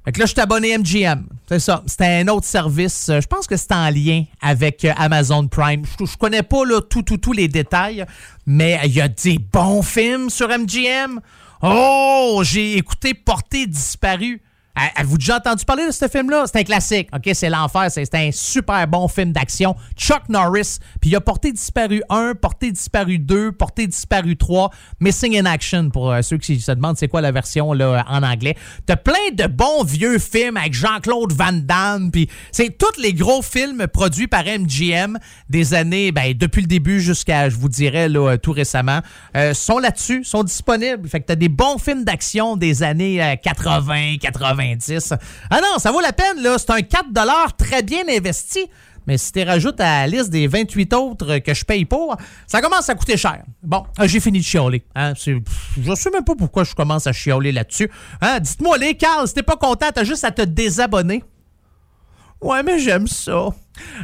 Fait que là, je suis abonné MGM. C'est ça. C'était un autre service. Euh, Je pense que c'est en lien avec euh, Amazon Prime. Je, connais pas là, tout, tout, tous les détails, mais il y a des bons films sur MGM. Oh, j'ai écouté Portée disparue. Avez-vous déjà entendu parler de ce film-là? C'est un classique. OK, c'est l'enfer. C'est un super bon film d'action. Chuck Norris. Puis il a Portée disparue 1, Portée disparue 2, Portée disparue 3, Missing in Action pour euh, ceux qui se demandent c'est quoi la version là, en anglais. T'as plein de bons vieux films avec Jean-Claude Van Damme. Puis c'est tous les gros films produits par MGM des années, ben, depuis le début jusqu'à, je vous dirais, là, euh, tout récemment, euh, sont là-dessus, sont disponibles. Fait que t'as des bons films d'action des années euh, 80, 90. Ah non, ça vaut la peine, là. C'est un 4 très bien investi. Mais si tu rajoutes à la liste des 28 autres que je paye pour, ça commence à coûter cher. Bon, euh, j'ai fini de chialer. Hein, je sais même pas pourquoi je commence à chialer là-dessus. Hein, Dites-moi, les Carl, si t'es pas content, t'as juste à te désabonner. Ouais, mais j'aime ça.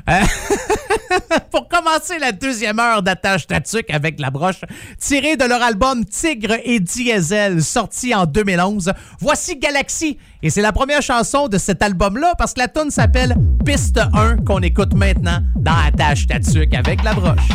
Euh, Pour commencer la deuxième heure d'attache tatuc avec la broche, tiré de leur album Tigre et Diesel, sorti en 2011, voici Galaxy. Et c'est la première chanson de cet album-là parce que la tune s'appelle Piste 1 qu'on écoute maintenant dans Attache tatuc avec la broche.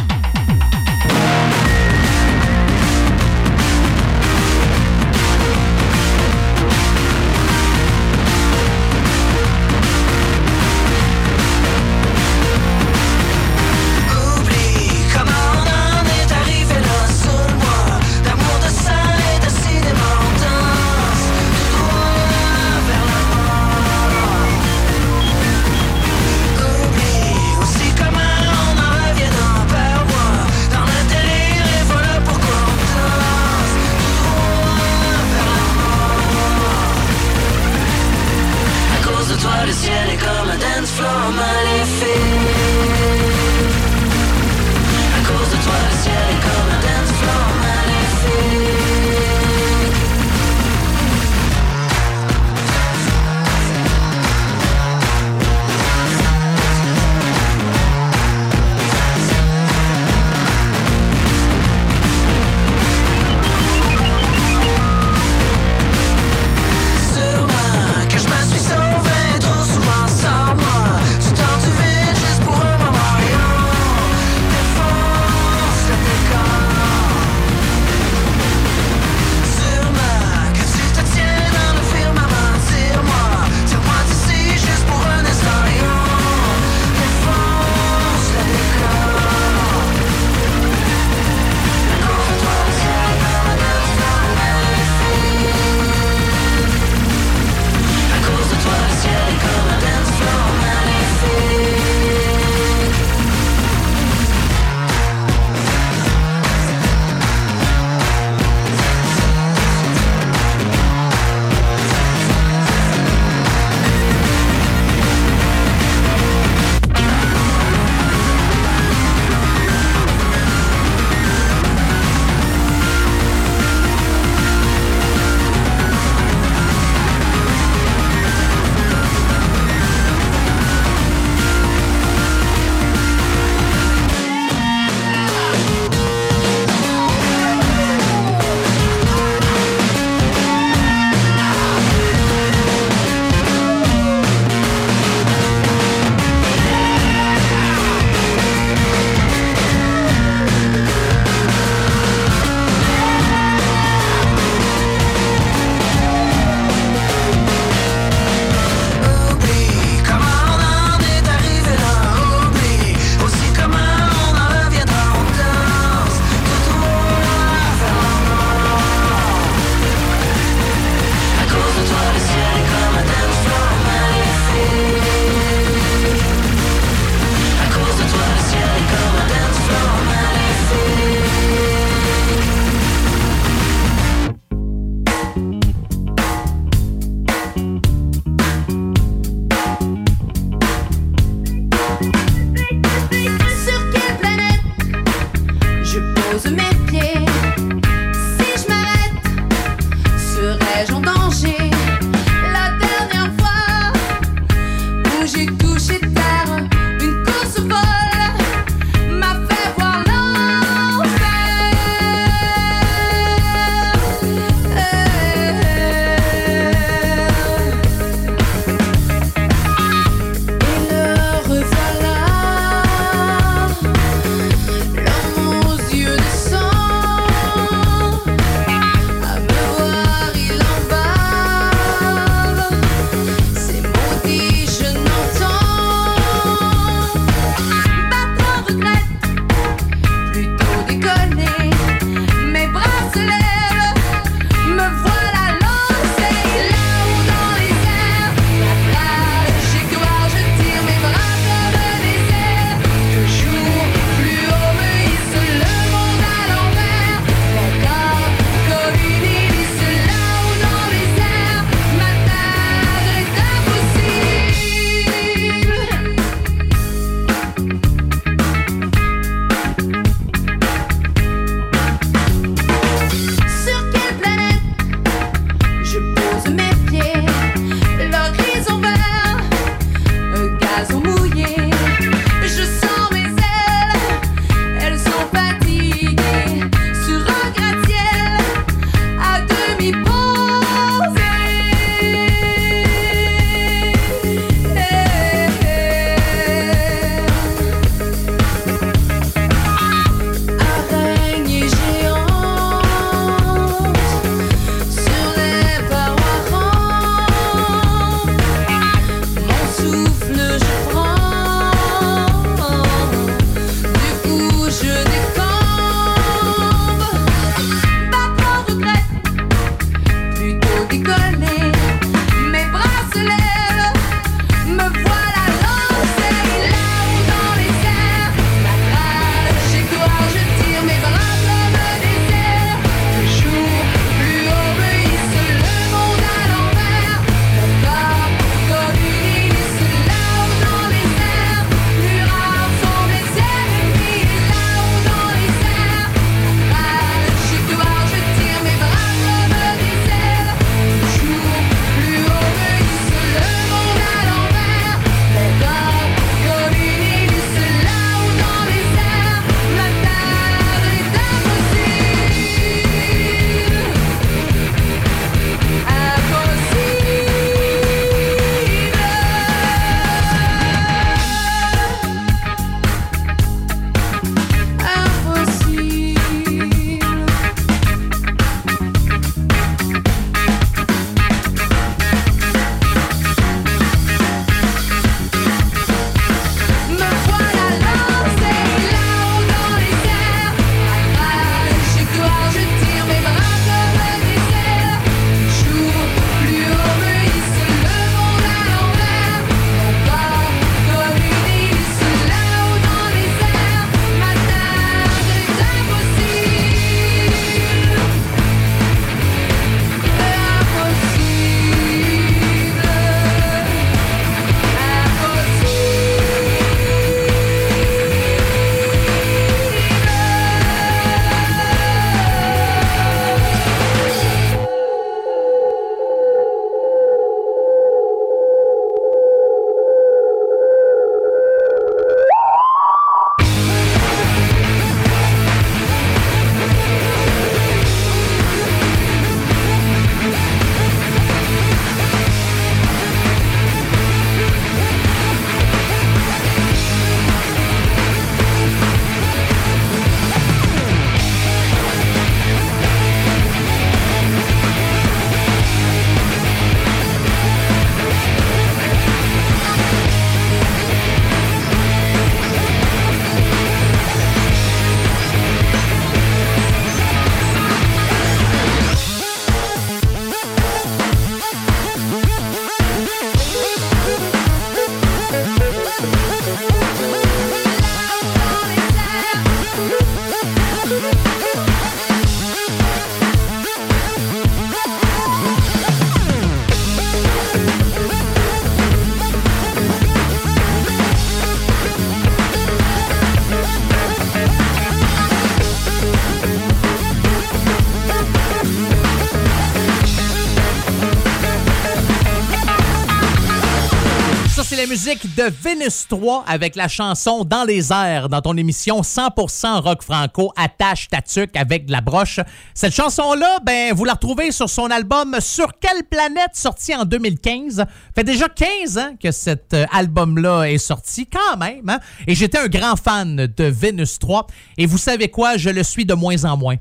De Vénus 3 avec la chanson Dans les airs dans ton émission 100% rock franco Attache ta tuque avec de la broche. Cette chanson-là, ben, vous la retrouvez sur son album Sur quelle planète sorti en 2015. Fait déjà 15 ans que cet euh, album-là est sorti quand même. hein. Et j'étais un grand fan de Vénus 3. Et vous savez quoi? Je le suis de moins en moins.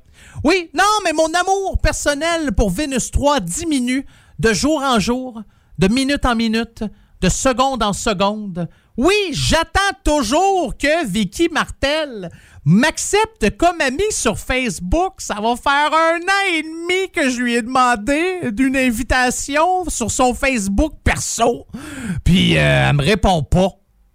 Oui, non, mais mon amour personnel pour Vénus 3 diminue de jour en jour, de minute en minute, de seconde en seconde. Oui, j'attends toujours que Vicky Martel m'accepte comme ami sur Facebook. Ça va faire un an et demi que je lui ai demandé d'une invitation sur son Facebook perso. Puis euh, elle me répond pas.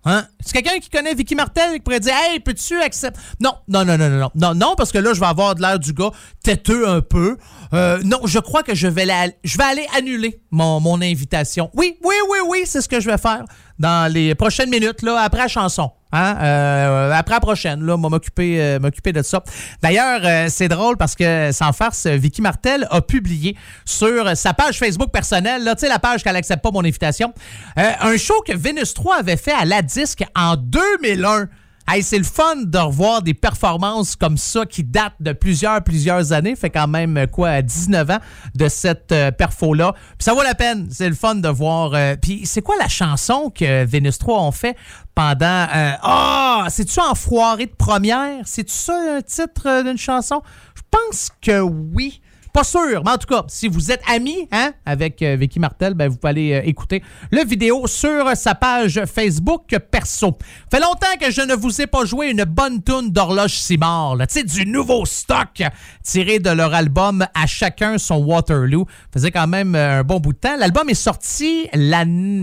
Hein? C'est quelqu'un qui connaît Vicky Martel qui pourrait dire Hey, peux-tu accepter. Non, non, non, non, non, non, non, non, parce que là, je vais avoir de l'air du gars têteux un peu. Euh, non, je crois que je vais, je vais aller annuler mon, invitation. Oui, oui, oui, oui, c'est ce que je vais faire dans les prochaines minutes, là, après la chanson. Hein? Euh, après la prochaine, là, moi, m'occuper, euh, m'occuper de ça. D'ailleurs, c'est drôle parce que, sans farce, Vicky Martel a publié sur sa page Facebook personnelle, là, tu sais, la page qu'elle accepte pas mon invitation, un show que Venus 3 avait fait à la disque en 2001. Hey, c'est le fun de revoir des performances comme ça qui datent de plusieurs, plusieurs années. Fait quand même, euh, quoi, 19 ans de cette euh, perfo-là. Puis ça vaut la peine. C'est le fun de voir. euh, Puis c'est quoi la chanson que Vénus 3 ont fait pendant... euh, Ah! C'est-tu en foirée de première? C'est-tu ça un titre euh, d'une chanson? Je pense que oui. Pas sûr, mais en tout cas, si vous êtes amis hein, avec euh, Vicky Martel, ben, vous pouvez aller euh, écouter le vidéo sur sa page Facebook perso. Fait longtemps que je ne vous ai pas joué une bonne tune d'horloge Simard, tu sais, du nouveau stock tiré de leur album À chacun son Waterloo. Faisait quand même euh, un bon bout de temps. L'album est sorti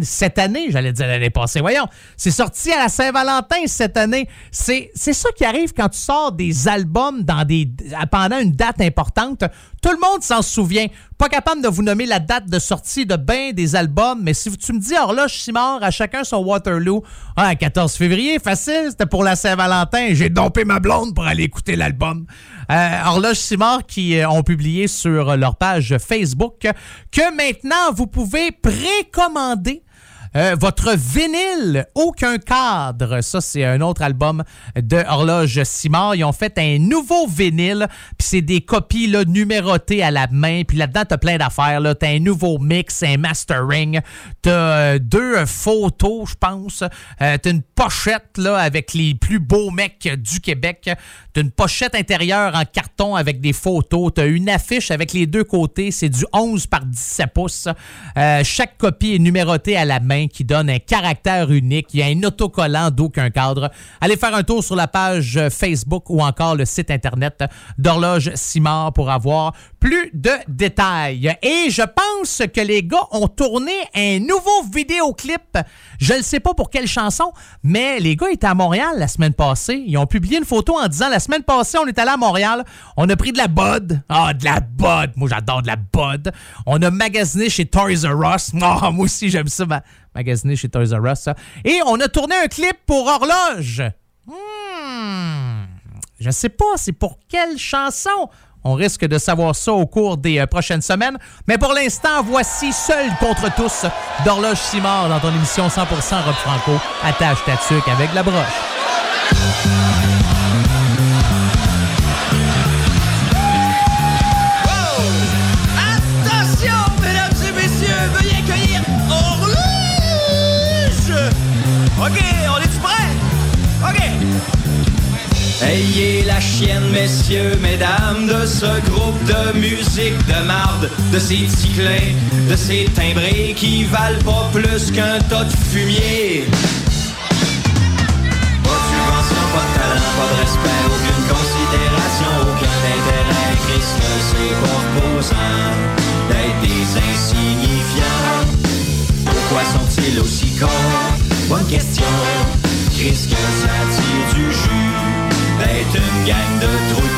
cette année, j'allais dire l'année passée. Voyons, c'est sorti à la Saint-Valentin cette année. C'est c'est ça qui arrive quand tu sors des albums dans des, pendant une date importante. Tout le monde s'en souvient. Pas capable de vous nommer la date de sortie de bien des albums, mais si tu me dis horloge Simard, à chacun son Waterloo, ah, 14 février, facile, c'était pour la Saint-Valentin. J'ai dompé ma blonde pour aller écouter l'album. Euh, horloge Simard qui euh, ont publié sur leur page Facebook que maintenant vous pouvez précommander euh, votre vinyle, aucun cadre. Ça, c'est un autre album de Horloge Simard. Ils ont fait un nouveau vinyle, puis c'est des copies là, numérotées à la main. Puis là-dedans, t'as plein d'affaires. là. T'as un nouveau mix, un mastering. T'as euh, deux photos, je pense. Euh, t'as une pochette là, avec les plus beaux mecs du Québec. T'as une pochette intérieure en carton avec des photos. T'as une affiche avec les deux côtés. C'est du 11 par 17 pouces. Chaque copie est numérotée à la main qui donne un caractère unique. Il y a un autocollant d'aucun cadre. Allez faire un tour sur la page Facebook ou encore le site internet d'Horloge Simard pour avoir plus de détails. Et je pense que les gars ont tourné un nouveau vidéoclip. Je ne sais pas pour quelle chanson, mais les gars étaient à Montréal la semaine passée. Ils ont publié une photo en disant la semaine passée, on est allé à Montréal, on a pris de la Bud. Ah, de la Bud. Moi, j'adore de la Bud. On a magasiné chez Toys R Us. Ah, moi aussi, j'aime ça, ma- magasiner chez Toys R Us. ça. Et on a tourné un clip pour Horloge. Hmm. Je sais pas, c'est pour quelle chanson? On risque de savoir ça au cours des euh, prochaines semaines. Mais pour l'instant, voici Seul contre tous d'Horloge Simard dans ton émission 100% rock franco. Attache ta avec la broche. Ayez la chienne, messieurs, mesdames, de ce groupe de musique de marde, de ces ticlins, de ces timbrés qui valent pas plus qu'un tas de fumier. Pas de subvention, pas de talent, pas de respect, aucune considération, aucun intérêt. Christ, c'est pas reposant d'être des insignifiants. Pourquoi sont-ils aussi cons? Bonne question. Qu'est-ce que ça jus Jij de troep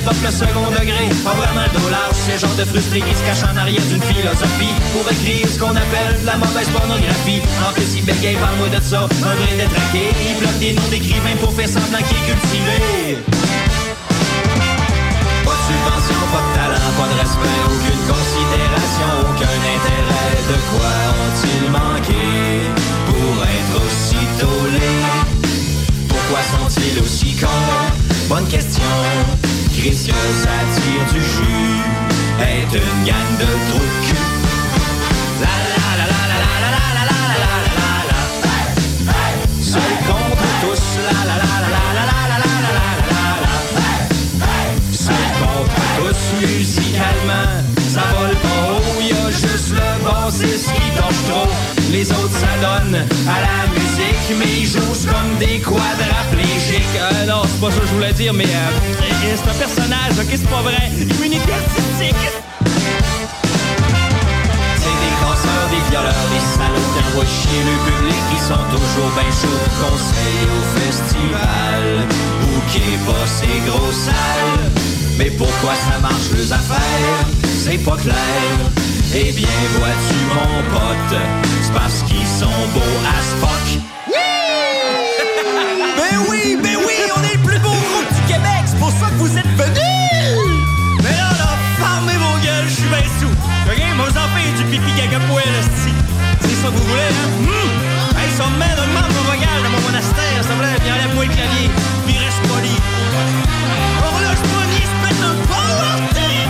époque, le second degré. Pas vraiment de dollar, C'est le genre de frustré qui se cache en arrière d'une philosophie Pour écrire ce qu'on appelle la mauvaise pornographie En plus il bégaye, parle-moi de ça, un vrai détraqué Il bloque des noms d'écrivains pour faire semblant qu'il est cultivé Pas de subvention, pas de talent, pas de respect, aucune considération, aucun intérêt. De quoi ont-ils manqué pour être aussi tollés Pourquoi sont-ils aussi cons? Bonne question. Christian, ça tire du jus, est une gang de trous de cul. La la la la la la la la la la la la la. Seul contre tous, la la la la la la la la la la la. Seul contre tous musicalement, ça vole pas haut, y a juste le bassiste qui torche trop. Les autres s'adonnent à la musique, mais ils jouent comme des quadraplégiques. C'est pas ça que je voulais dire, mais euh, c'est un personnage, ok, c'est pas vrai. Immunité artistique. C'est des casseurs, des violeurs, des salauds qui envoient chier le public qui sont toujours ben chauds conseil au festival. Bouquet pas ces gros salles Mais pourquoi ça marche les affaires? C'est pas clair. Eh bien vois-tu mon pote C'est parce qu'ils sont beaux as fuck. Ben oui, ben oui, du pipi gagapoël, c'est ça que vous voulez, hein? Mmh! Hey, ça me de marbre vocal dans mon monastère, ça voulait bien aller à moi le clavier, puis reste poli. Horloge polie, espèce de volonté!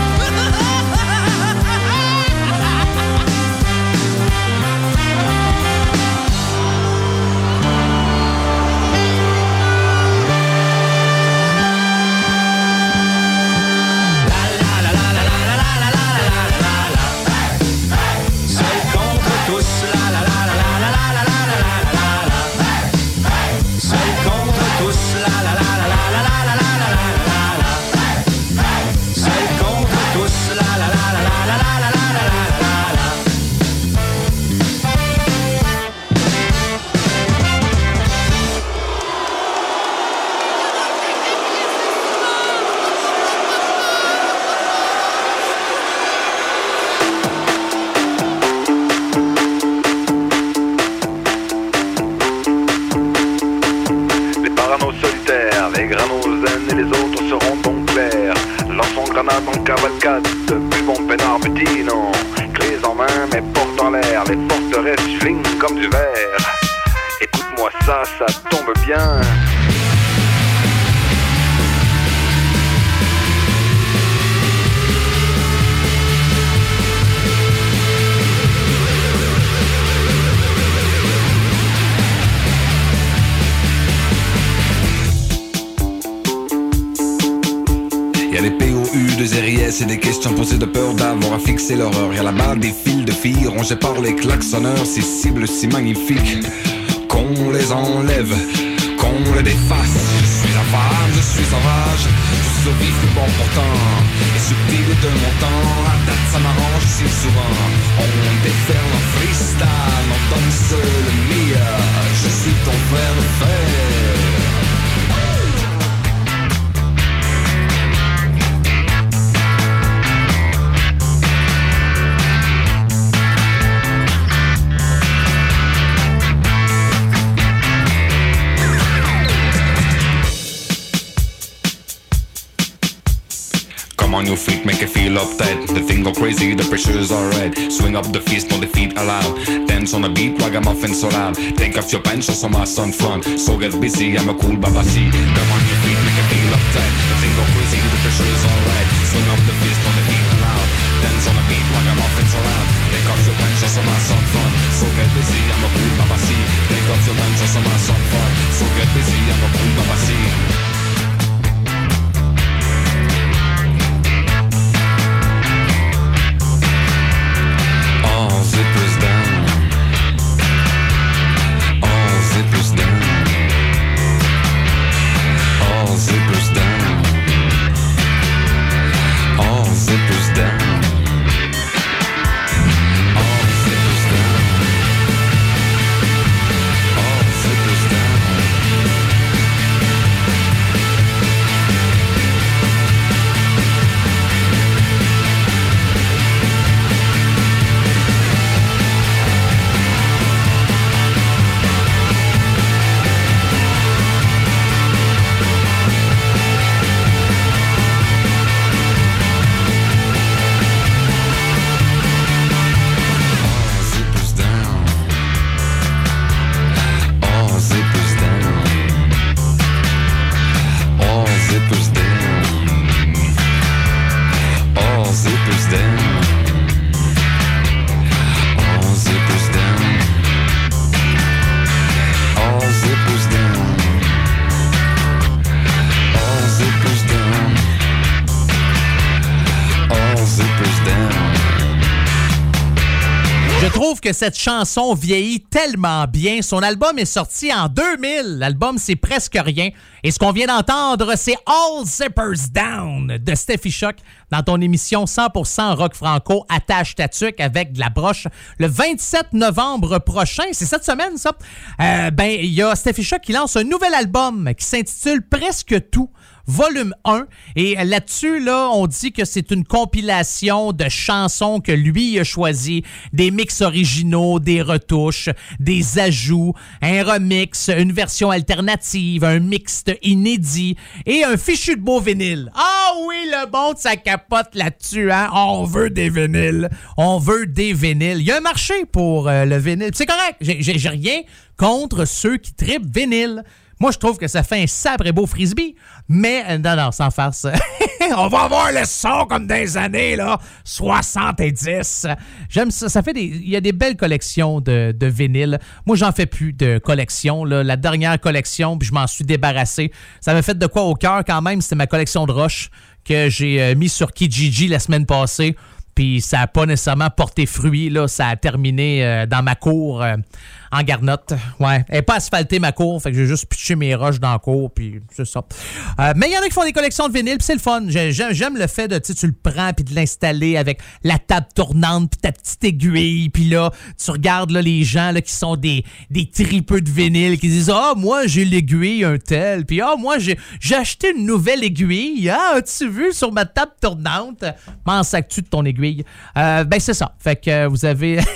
Klaxonneurs, ces cibles si magnifiques qu'on les enlève, qu'on les défasse. Je suis en femme, je suis rage, je vif du bon pourtant, et subtil de mon temps. À date, ça m'arrange si souvent. On déferle en freestyle, on danse le meilleur. Je suis ton frère de fer. On, your feet, make it feel uptight. The thing go crazy, the pressure's alright. Swing up the fist, no defeat allowed. Dance on the beat, ragamuffin so loud. Take off your pants, show some ass on front. So get busy, I'm a cool babasi. Come on, you freak, make it feel uptight. The thing go crazy, the pressure's alright. Swing up the fist, no defeat allowed. Dance on the beat, ragamuffin so loud. Take off your pants, show some ass on front. So get busy, I'm a cool babasi. Take off your pants, show some ass on front. So get busy, I'm a cool babasi. All zippers down. All zippers down. Cette chanson vieillit tellement bien. Son album est sorti en 2000. L'album, c'est presque rien. Et ce qu'on vient d'entendre, c'est All Zippers Down de Steffi Shock dans ton émission 100% rock franco attache ta tuque avec de la broche le 27 novembre prochain. C'est cette semaine, ça. Euh, ben, il y a Steffi Shock qui lance un nouvel album qui s'intitule Presque tout volume 1. Et là-dessus, là, on dit que c'est une compilation de chansons que lui a choisi, des mix originaux, des retouches, des ajouts, un remix, une version alternative, un mixte inédit et un fichu de beau vinyle. Ah oui, le bon, ça capote là-dessus, hein? On veut des vinyles. On veut des vinyles. Il y a un marché pour euh, le vinyle. C'est correct. J'ai rien contre ceux qui tripent vinyle. Moi, je trouve que ça fait un sabre beau frisbee, mais euh, non, non, sans farce. On va avoir le son comme des années, là, 70. J'aime ça. Ça fait des. Il y a des belles collections de, de vinyles. Moi, j'en fais plus de collection. Là. La dernière collection, puis je m'en suis débarrassé. Ça m'a fait de quoi au cœur quand même. C'était ma collection de roches que j'ai euh, mis sur Kijiji la semaine passée. Puis ça n'a pas nécessairement porté fruit. Là. Ça a terminé euh, dans ma cour en garnotte. Ouais. Elle pas asphaltée ma cour. Fait que j'ai juste pitché mes roches dans la cour. Puis c'est ça. Euh, mais il y en a qui font des collections de vinyles. C'est le fun. J'ai- J'aime, le fait de, tu sais, tu le prends puis de l'installer avec la table tournante puis ta petite aiguille. Puis là, tu regardes là, les gens là, qui sont des, des tripeux de vinyle qui disent Ah, moi, j'ai l'aiguille, un tel. Puis ah, moi, j'ai, j'ai acheté une nouvelle aiguille. Ah, as-tu vu sur ma table tournante? M'en sacs-tu de ton aiguille? Euh, ben, c'est ça. Fait que euh, vous avez.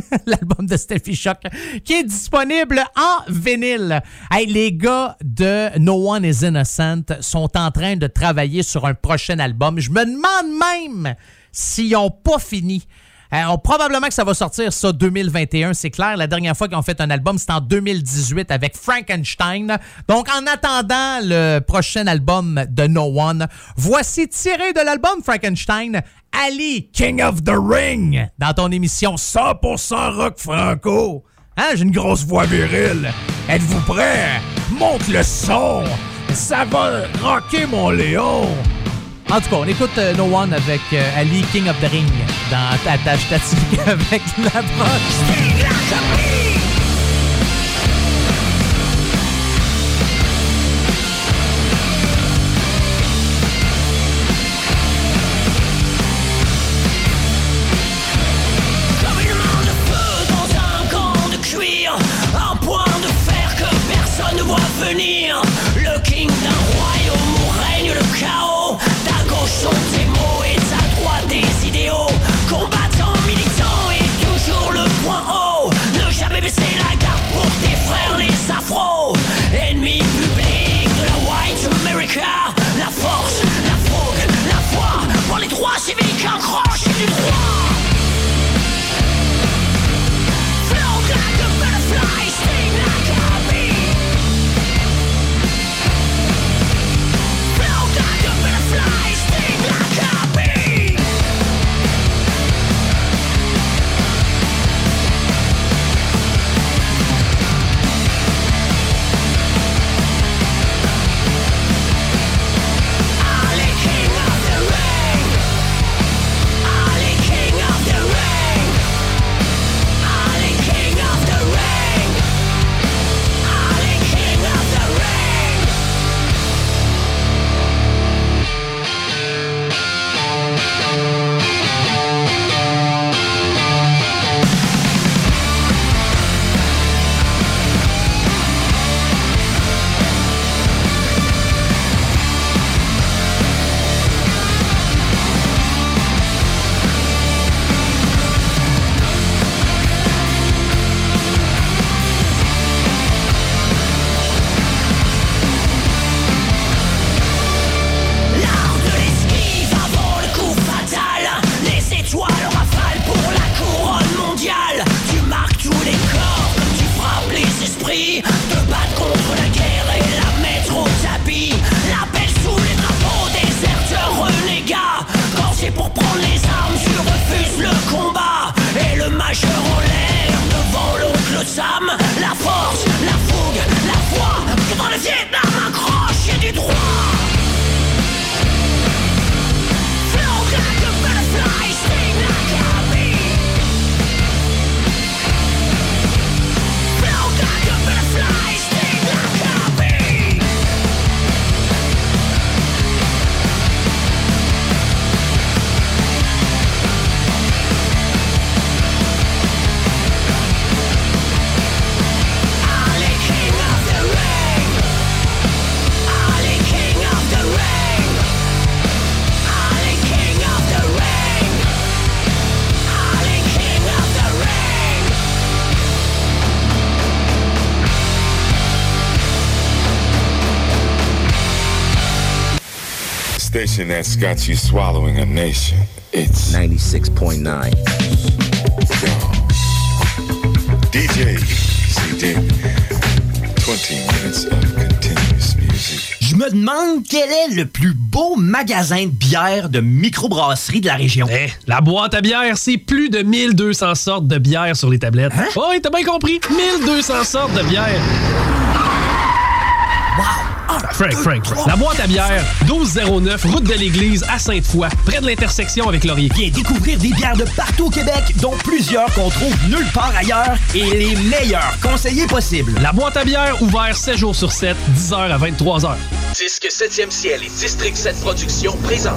l'album de Steffi Shock, qui est disponible en vinyle. Hey, les gars de No One is Innocent sont en train de travailler sur un prochain album. Je me demande même s'ils n'ont pas fini. Euh, probablement que ça va sortir ça 2021, c'est clair. La dernière fois qu'ils ont fait un album, c'était en 2018 avec Frankenstein. Donc, en attendant le prochain album de No One, voici tiré de l'album Frankenstein, Ali, King of the Ring, dans ton émission 100% rock franco. Hein, j'ai une grosse voix virile. Êtes-vous prêts? Monte le son. Ça va rocker, mon Léon. En tout cas, on écoute euh, No One avec euh, Ali, King of the Ring, dans ta tâche statique avec la broche. Station that's got you swallowing a nation. It's 96.9. DJ CD. 20 minutes of continuous music. Je me demande quel est le plus beau magasin de bière de microbrasserie de la région. Eh, la boîte à bière, c'est plus de 1200 sortes de bière sur les tablettes. Hein? Oh, oui, t'as bien compris. 1200 sortes de bière. Frank, Frank, la boîte à bière, 1209, route de l'église à Sainte-Foy, près de l'intersection avec Laurier. Viens découvrir des bières de partout au Québec, dont plusieurs qu'on trouve nulle part ailleurs et les meilleurs conseillers possibles. La boîte à bière, ouvert 7 jours sur 7, 10h à 23h. Disque 7e ciel et District 7 Productions présente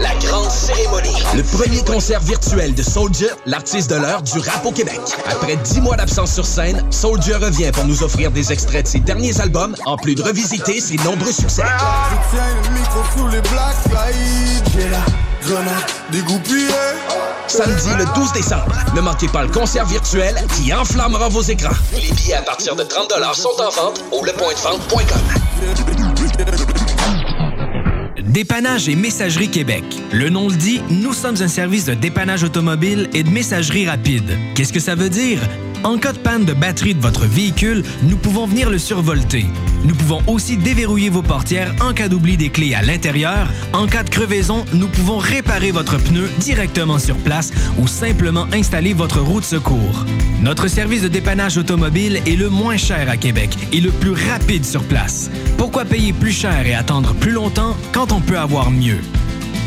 la grande cérémonie. Le premier concert virtuel de Soldier, l'artiste de l'heure du rap au Québec. Après 10 mois d'absence sur scène, Soldier revient pour nous offrir des extraits de ses derniers albums, en plus de revisiter ses nombreux succès. Je tiens le micro sous les black flight. J'ai la grenade dégoupillée. Samedi le 12 décembre, ne manquez pas le concert virtuel qui enflammera vos écrans. Les billets à partir de 30 sont en vente au lepointdevente.com. Dépannage et Messagerie Québec. Le nom le dit, nous sommes un service de dépannage automobile et de messagerie rapide. Qu'est-ce que ça veut dire? En cas de panne de batterie de votre véhicule, nous pouvons venir le survolter. Nous pouvons aussi déverrouiller vos portières en cas d'oubli des clés à l'intérieur. En cas de crevaison, nous pouvons réparer votre pneu directement sur place ou simplement installer votre roue de secours. Notre service de dépannage automobile est le moins cher à Québec et le plus rapide sur place. Pourquoi payer plus cher et attendre plus longtemps quand on peut avoir mieux?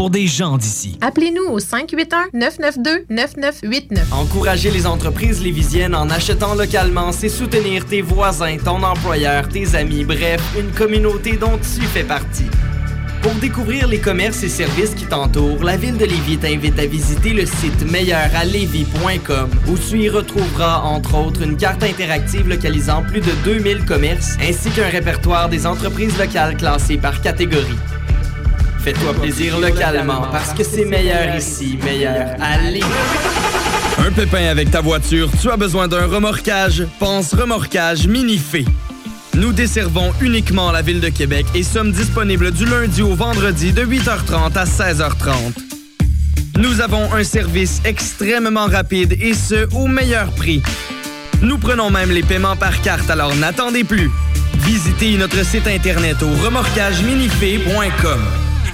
pour des gens d'ici. Appelez-nous au 581-992-9989. Encourager les entreprises lévisiennes en achetant localement, c'est soutenir tes voisins, ton employeur, tes amis, bref, une communauté dont tu fais partie. Pour découvrir les commerces et services qui t'entourent, la ville de Lévis t'invite à visiter le site meilleuralevis.com où tu y retrouveras entre autres une carte interactive localisant plus de 2000 commerces ainsi qu'un répertoire des entreprises locales classées par catégorie. Fais-toi plaisir localement parce que c'est meilleur ici, meilleur Lévis. Un pépin avec ta voiture, tu as besoin d'un remorquage? Pense remorquage Minifé. Nous desservons uniquement la ville de Québec et sommes disponibles du lundi au vendredi de 8h30 à 16h30. Nous avons un service extrêmement rapide et ce, au meilleur prix. Nous prenons même les paiements par carte, alors n'attendez plus. Visitez notre site internet au remorquageminifé.com.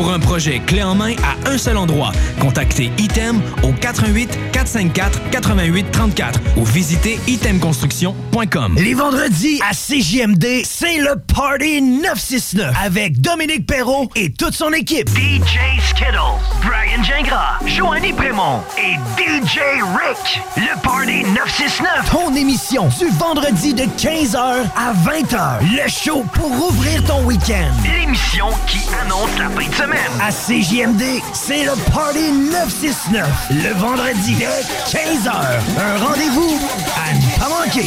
Pour un projet clé en main à un seul endroit, contactez Item au 88 454 88 34 ou visitez itemconstruction.com. Les vendredis à CJMD, c'est le Party 969 avec Dominique Perrault et toute son équipe. DJ Skittles, Brian Gingras, Joanny Prémont et DJ Rick. Le Party 969. Ton émission du vendredi de 15h à 20h. Le show pour ouvrir ton week-end. L'émission qui annonce la fin de semaine. À CJMD, c'est le Party 969. Le vendredi de 15h. Un rendez-vous à ne pas manquer.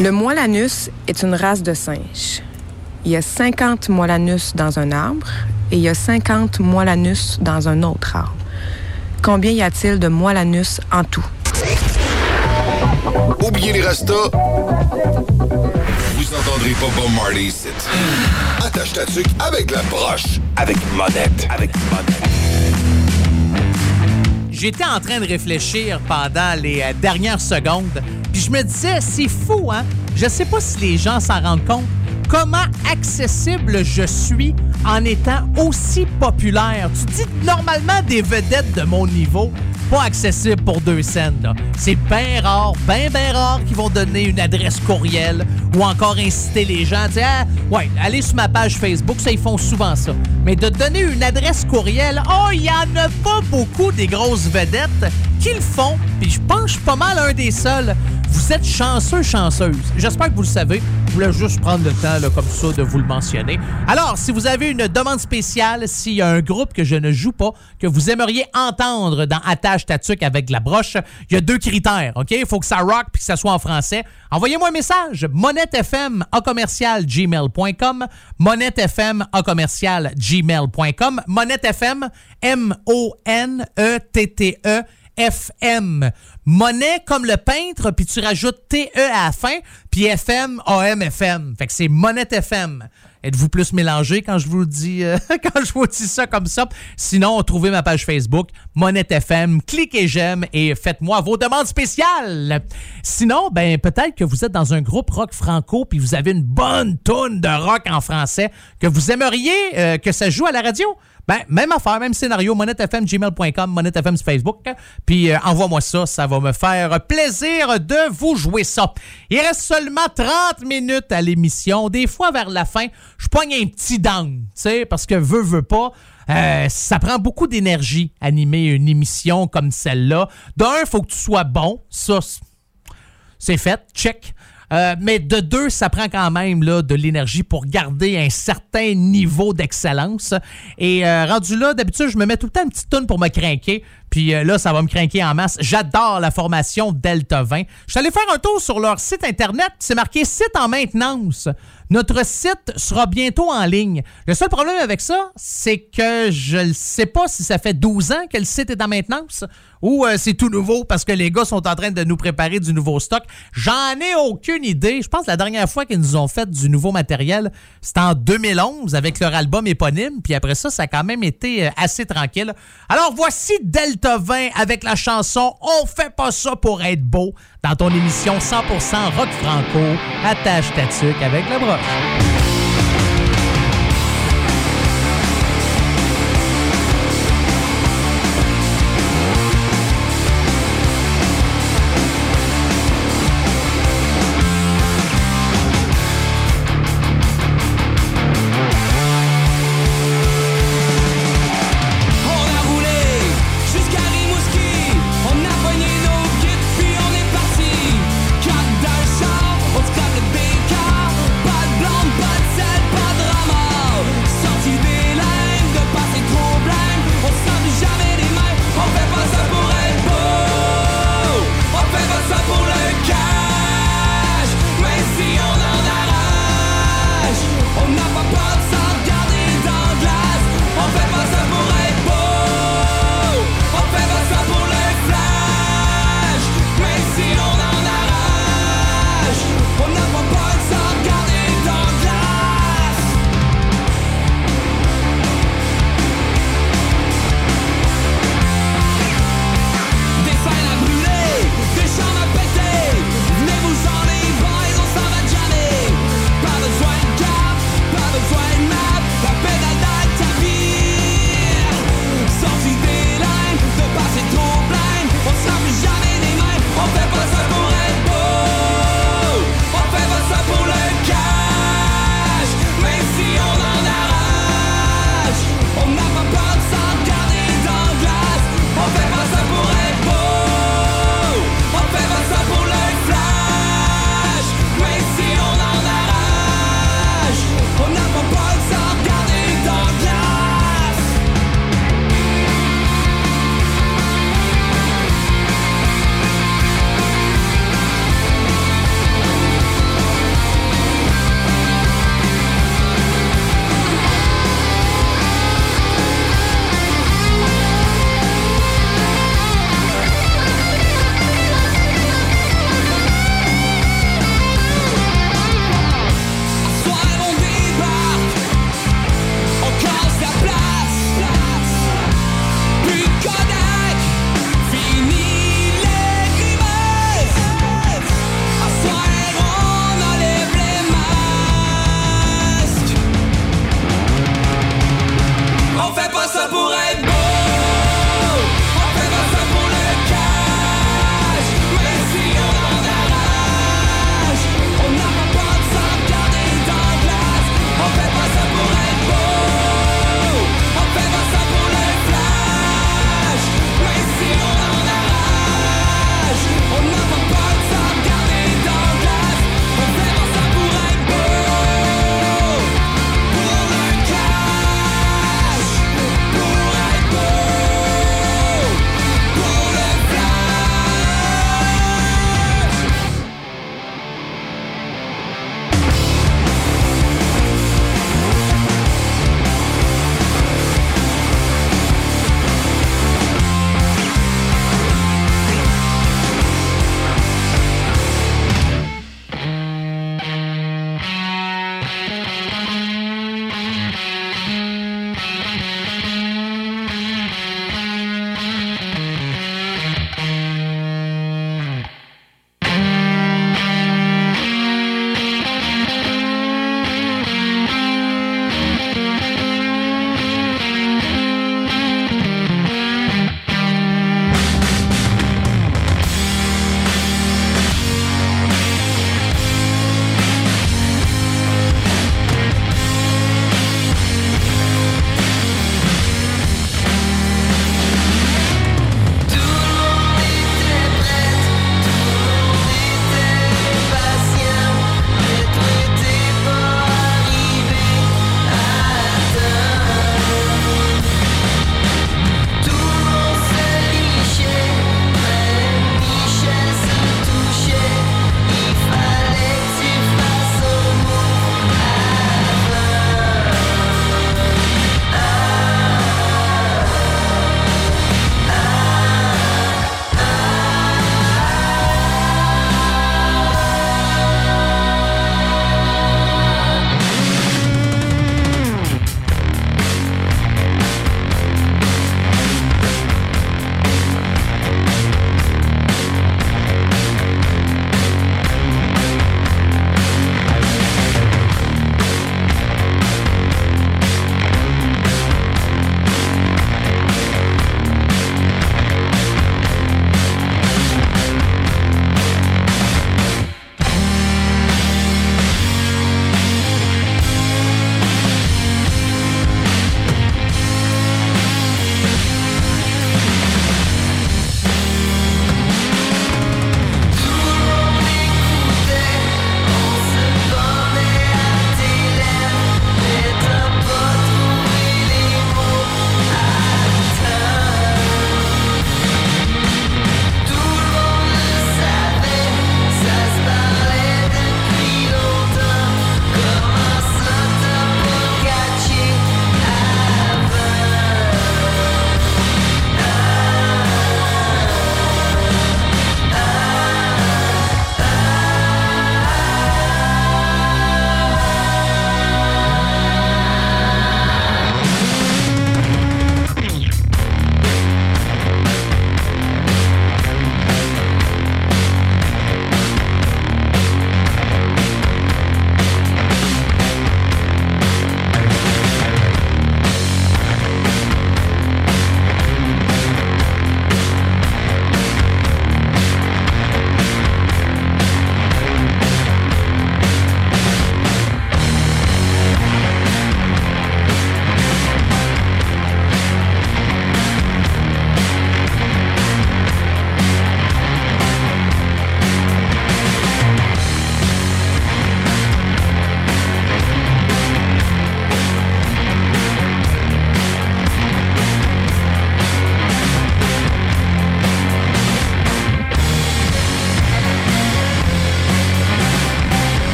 Le moilanus est une race de singe. Il y a 50 moilanus dans un arbre et il y a 50 moilanus dans un autre arbre. Combien y a-t-il de moilanus en tout? Oubliez les restos. Vous entendrez pas Bob Marley ici. Attache ta tuque avec la broche. Avec monette. Avec monette. J'étais en train de réfléchir pendant les euh, dernières secondes, puis je me disais, c'est fou, hein? Je sais pas si les gens s'en rendent compte comment accessible je suis en étant aussi populaire? Tu dis normalement des vedettes de mon niveau, pas accessible pour deux là. C'est bien rare, bien, bien rare qu'ils vont donner une adresse courriel ou encore inciter les gens à dire ah, ouais, allez sur ma page Facebook, ça, ils font souvent ça. Mais de donner une adresse courriel, oh, il y en a pas beaucoup des grosses vedettes qui le font, puis je pense pas mal un des seuls. Vous êtes chanceux, chanceuse. J'espère que vous le savez. Je voulais juste prendre le temps, comme ça, de vous le mentionner. Alors, si vous avez une demande spéciale, s'il y a un groupe que je ne joue pas, que vous aimeriez entendre dans Attache Tatuc avec la broche, il y a deux critères, OK? Il faut que ça rock puis que ça soit en français. Envoyez-moi un message. monettefm à commercial gmail.com. monettefm à commercial gmail.com. monettefm, M-O-N-E-T-T-E. FM. Monnaie comme le peintre, puis tu rajoutes TE à la fin, puis FM, AM, FM. Fait que c'est Monette FM. Êtes-vous plus mélangé quand je vous dis euh, quand je vous dis ça comme ça? Sinon, trouvez ma page Facebook, Monette FM, cliquez j'aime et faites-moi vos demandes spéciales. Sinon, ben peut-être que vous êtes dans un groupe rock franco puis vous avez une bonne tonne de rock en français que vous aimeriez euh, que ça joue à la radio. Ben, même affaire, même scénario, monettefm.gmail.com, monettefm sur Facebook. Puis euh, envoie-moi ça, ça va me faire plaisir de vous jouer ça. Il reste seulement 30 minutes à l'émission. Des fois, vers la fin, je pogne un petit down, tu sais, parce que veux, veux pas. euh, ça prend beaucoup d'énergie animer une émission comme celle-là. D'un, il faut que tu sois bon. Ça, c'est fait, check. Euh, mais de deux, ça prend quand même là, de l'énergie pour garder un certain niveau d'excellence. Et euh, rendu là, d'habitude, je me mets tout le temps une petite toune pour me craquer. Puis euh, là, ça va me craquer en masse. J'adore la formation Delta 20. Je suis allé faire un tour sur leur site internet. C'est marqué site en maintenance. Notre site sera bientôt en ligne. Le seul problème avec ça, c'est que je ne sais pas si ça fait 12 ans que le site est en maintenance ou euh, c'est tout nouveau parce que les gars sont en train de nous préparer du nouveau stock. J'en ai aucune idée. Je pense que la dernière fois qu'ils nous ont fait du nouveau matériel, c'était en 2011 avec leur album éponyme. Puis après ça, ça a quand même été euh, assez tranquille. Alors voici Delta 20 avec la chanson On fait pas ça pour être beau dans ton émission 100% rock franco. Attache ta tuque avec le broche.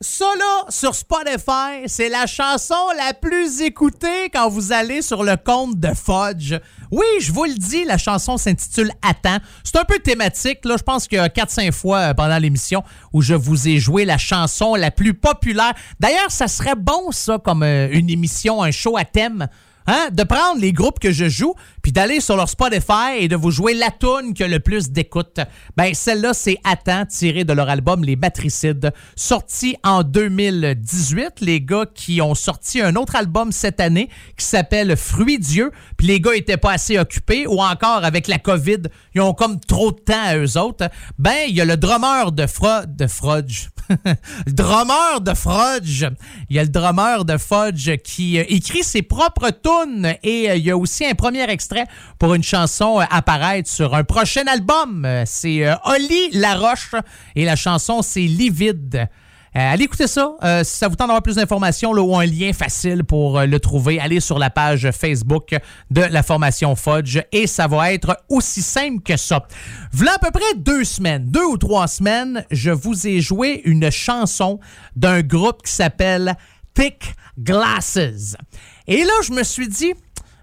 Ça là, sur Spotify, c'est la chanson la plus écoutée quand vous allez sur le compte de Fudge. Oui, je vous le dis, la chanson s'intitule Attends. C'est un peu thématique, là. Je pense qu'il y a 4-5 fois euh, pendant l'émission où je vous ai joué la chanson la plus populaire. D'ailleurs, ça serait bon, ça, comme euh, une émission, un show à thème. Hein? De prendre les groupes que je joue, puis d'aller sur leur Spotify et de vous jouer la tune qui a le plus d'écoute. Ben, celle-là, c'est Attends, tiré de leur album Les Matricides, sorti en 2018. Les gars qui ont sorti un autre album cette année qui s'appelle Fruit Dieu, puis les gars étaient pas assez occupés, ou encore avec la COVID, ils ont comme trop de temps à eux autres. Ben, il y a le drummer de Fro... de Frodge. le drummer de Fudge. Il y a le drummer de Fudge qui euh, écrit ses propres tunes et euh, il y a aussi un premier extrait pour une chanson euh, apparaître sur un prochain album. C'est Oli Laroche et la chanson c'est Livide. Euh, allez écouter ça. Euh, si ça vous tente d'avoir plus d'informations ou un lien facile pour euh, le trouver, allez sur la page Facebook de la formation Fudge et ça va être aussi simple que ça. Voilà à peu près deux semaines, deux ou trois semaines, je vous ai joué une chanson d'un groupe qui s'appelle Thick Glasses. Et là, je me suis dit,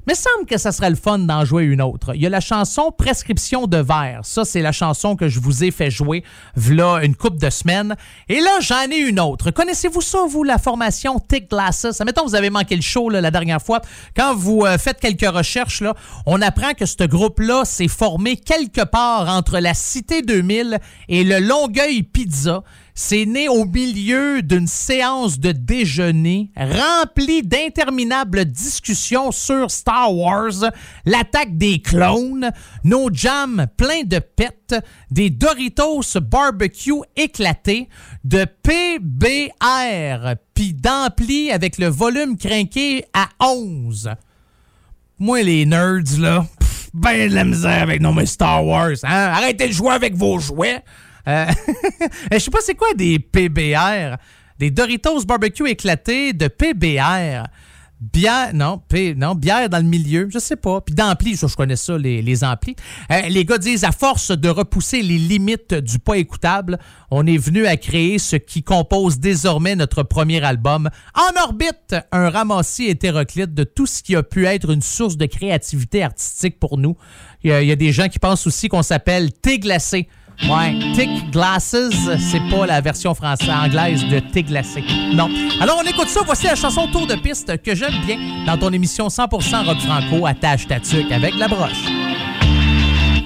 mais semble que ça serait le fun d'en jouer une autre. Il y a la chanson Prescription de verre. Ça, c'est la chanson que je vous ai fait jouer v'là une couple de semaines. Et là, j'en ai une autre. Connaissez-vous ça, vous, la formation Thick Glasses? Mettons, vous avez manqué le show la dernière fois. Quand vous euh, faites quelques recherches, là, on apprend que ce groupe-là s'est formé quelque part entre la Cité 2000 et le Longueuil Pizza. C'est né au milieu d'une séance de déjeuner remplie d'interminables discussions sur Star Wars, l'attaque des clones, nos jams pleins de pets, des Doritos barbecue éclatés, de PBR, puis d'ampli avec le volume crinqué à 11. Moi, les nerds, là, ben de la misère avec nos Star Wars. Hein? Arrêtez de jouer avec vos jouets. Euh, Je sais pas c'est quoi des PBR. Des Doritos barbecue éclatés de PBR. Bière, non, P, non, bière dans le milieu, je sais pas. Puis d'ampli, ça, je connais ça, les, amplis. Euh, les gars disent, à force de repousser les limites du pas écoutable, on est venu à créer ce qui compose désormais notre premier album. En orbite, un ramassis hétéroclite de tout ce qui a pu être une source de créativité artistique pour nous. Il y a, des gens qui pensent aussi qu'on s'appelle thé glacé. Ouais, Thick Glasses, c'est pas la version française anglaise de thé glacé. Non. Alors on écoute ça, voici la chanson Tour de piste que j'aime bien dans ton émission 100% rock franco attache ta tuque avec la broche.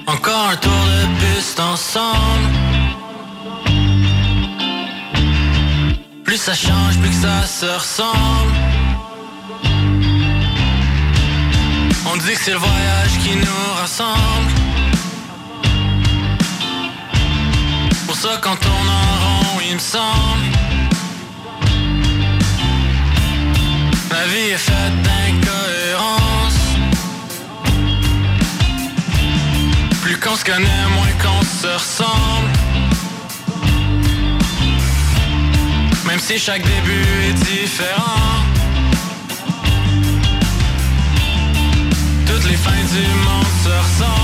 Encore un tour de piste ensemble. Plus ça change, plus ça se ressemble. On dit que c'est le voyage qui nous rassemble. Quand on en rond, il me semble. La vie est faite d'incohérence. Plus qu'on se connaît, moins qu'on se ressemble. Même si chaque début est différent. Toutes les fins du monde se ressemblent.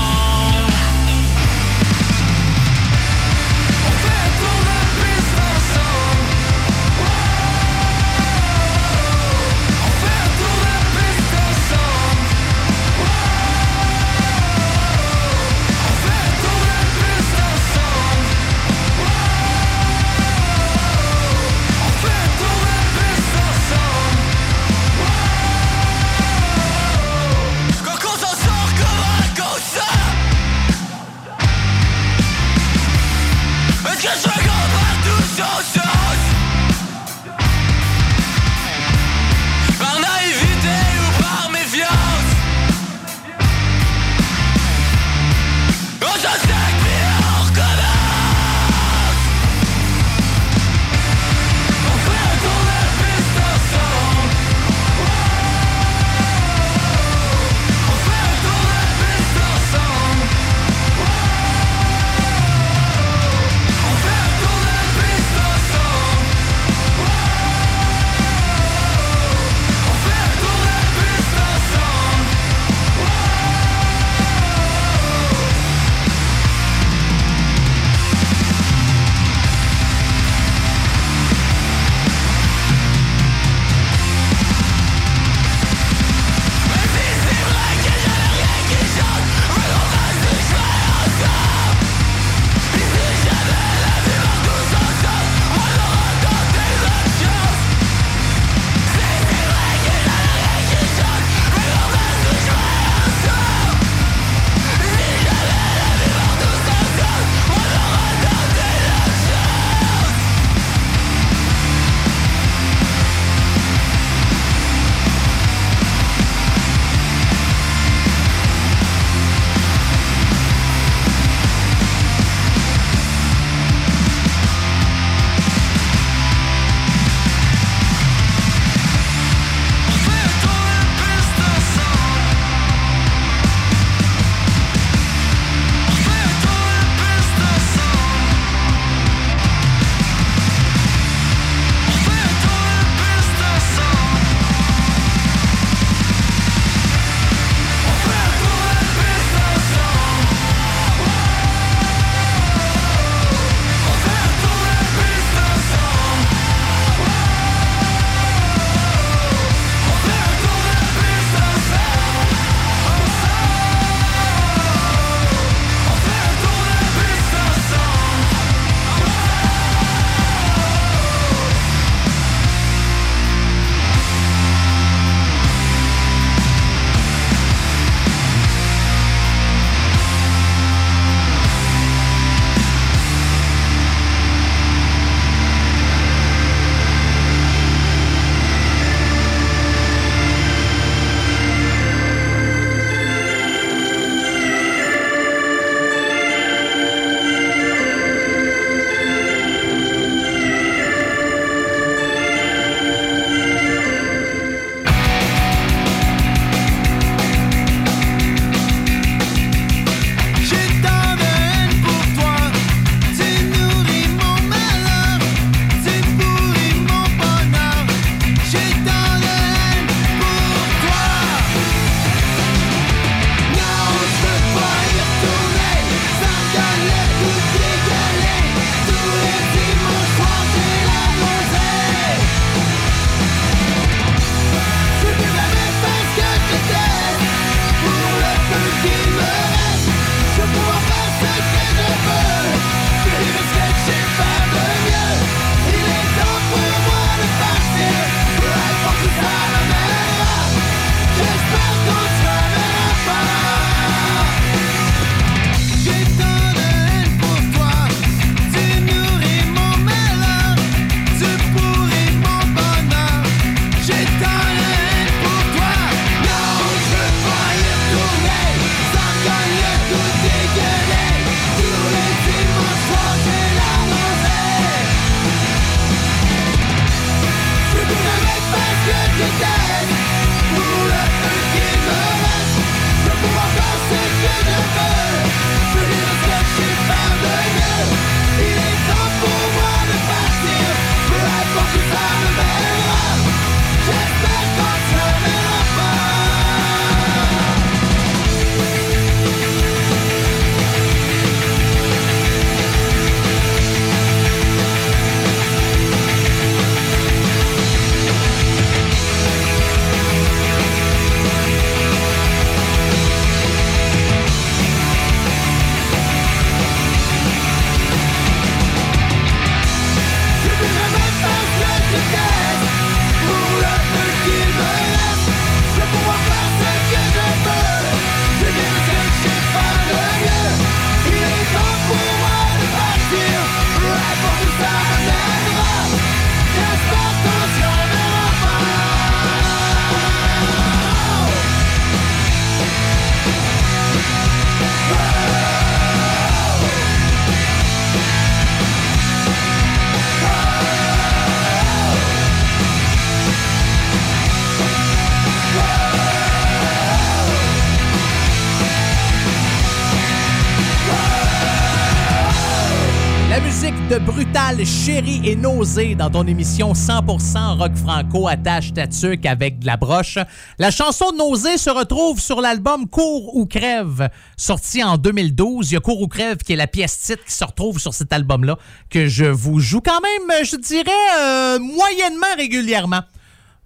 Et Nausée dans ton émission 100% rock franco attache ta tuque avec de la broche. La chanson Nausée se retrouve sur l'album Cours ou crève, sorti en 2012. Il y a Cours ou crève qui est la pièce titre qui se retrouve sur cet album-là, que je vous joue quand même, je dirais, euh, moyennement régulièrement.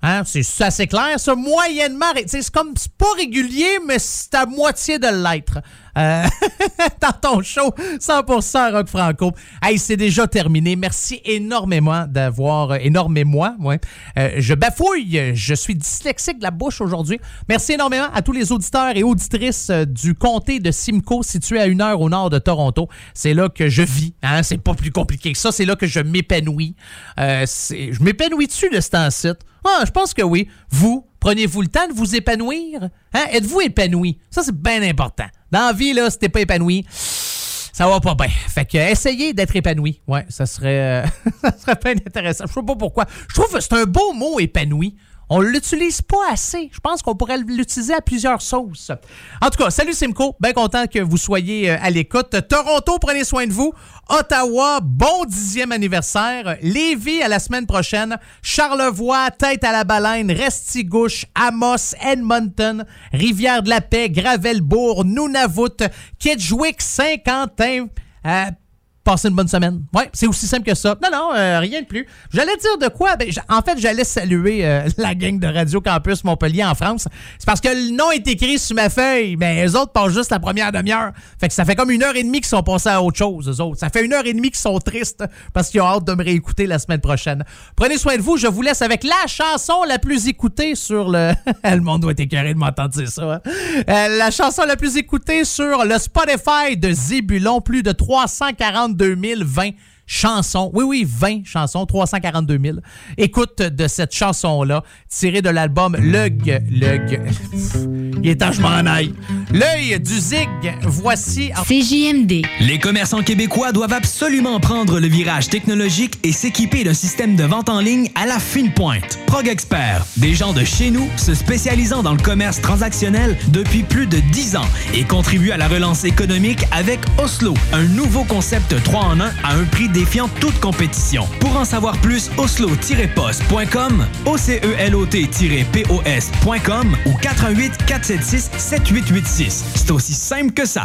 Hein, c'est assez clair, ça, moyennement. C'est comme, c'est pas régulier, mais c'est à moitié de l'être. Euh, dans ton show 100% rock franco. Hey, c'est déjà terminé. Merci énormément d'avoir euh, énormément, ouais. Euh, je bafouille, je suis dyslexique de la bouche aujourd'hui. Merci énormément à tous les auditeurs et auditrices euh, du comté de Simcoe situé à une heure au nord de Toronto. C'est là que je vis, hein, c'est pas plus compliqué que ça, c'est là que je m'épanouis. Je m'épanouis dessus de ce temps-ci. Ah, je pense que oui. Vous, prenez-vous le temps de vous épanouir? Hein? Êtes-vous épanoui? Ça, c'est bien important. Dans la vie, là, si t'es pas épanoui, ça va pas bien. Fait que essayez d'être épanoui. Ouais, ça serait, euh, ça serait bien intéressant. Je sais pas pourquoi. Je trouve que c'est un beau mot, épanoui. On l'utilise pas assez. Je pense qu'on pourrait l'utiliser à plusieurs sauces. En tout cas, salut Simco. Bien content que vous soyez euh, à l'écoute. Toronto, prenez soin de vous. Ottawa, bon dixième anniversaire. Lévis à la semaine prochaine. Charlevoix, tête à la baleine. Restigouche, Amos, Edmonton, Rivière-de-la-Paix, Gravelbourg, Nunavut, Kedgewick, Saint-Quentin. Euh, Passez une bonne semaine. Ouais, c'est aussi simple que ça. Non, non, euh, rien de plus. J'allais dire de quoi? Ben, en fait, j'allais saluer euh, la gang de Radio Campus Montpellier en France. C'est parce que le nom est écrit sur ma feuille, mais les autres passent juste la première demi-heure. Fait que ça fait comme une heure et demie qu'ils sont passés à autre chose, eux autres. Ça fait une heure et demie qu'ils sont tristes parce qu'ils ont hâte de me réécouter la semaine prochaine. Prenez soin de vous. Je vous laisse avec la chanson la plus écoutée sur le... le monde doit être écœuré de m'entendre dire ça. hein. Euh, la chanson la plus écoutée sur le Spotify de Zébulon. Plus de 342 020 chansons. Oui, oui, 20 chansons, 342 000. Écoute de cette chanson-là, tirée de l'album L'œil, l'œil, il est temps je m'en aille. L'œil du zig, voici... CJMD. Les commerçants québécois doivent absolument prendre le virage technologique et s'équiper d'un système de vente en ligne à la fine pointe. Prog Expert, des gens de chez nous se spécialisant dans le commerce transactionnel depuis plus de 10 ans et contribuent à la relance économique avec Oslo, un nouveau concept 3 en 1 à un prix défiant toute compétition. Pour en savoir plus, oslo-post.com, OCELOT-POS.com ou 418 476 7886. C'est aussi simple que ça.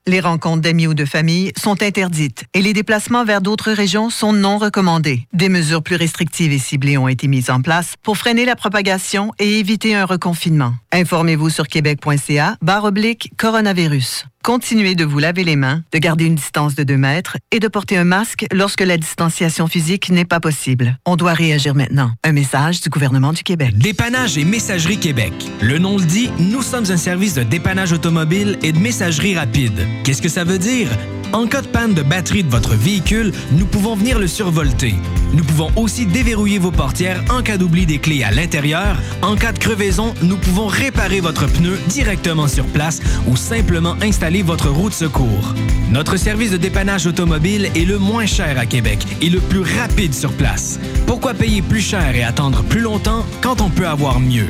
Les rencontres d'amis ou de famille sont interdites et les déplacements vers d'autres régions sont non recommandés. Des mesures plus restrictives et ciblées ont été mises en place pour freiner la propagation et éviter un reconfinement. Informez-vous sur québec.ca barre oblique coronavirus. Continuez de vous laver les mains, de garder une distance de 2 mètres et de porter un masque lorsque la distanciation physique n'est pas possible. On doit réagir maintenant. Un message du gouvernement du Québec. Dépannage et Messagerie Québec. Le nom le dit, nous sommes un service de dépannage automobile et de messagerie rapide. Qu'est-ce que ça veut dire? En cas de panne de batterie de votre véhicule, nous pouvons venir le survolter. Nous pouvons aussi déverrouiller vos portières en cas d'oubli des clés à l'intérieur. En cas de crevaison, nous pouvons réparer votre pneu directement sur place ou simplement installer votre roue de secours. Notre service de dépannage automobile est le moins cher à Québec et le plus rapide sur place. Pourquoi payer plus cher et attendre plus longtemps quand on peut avoir mieux?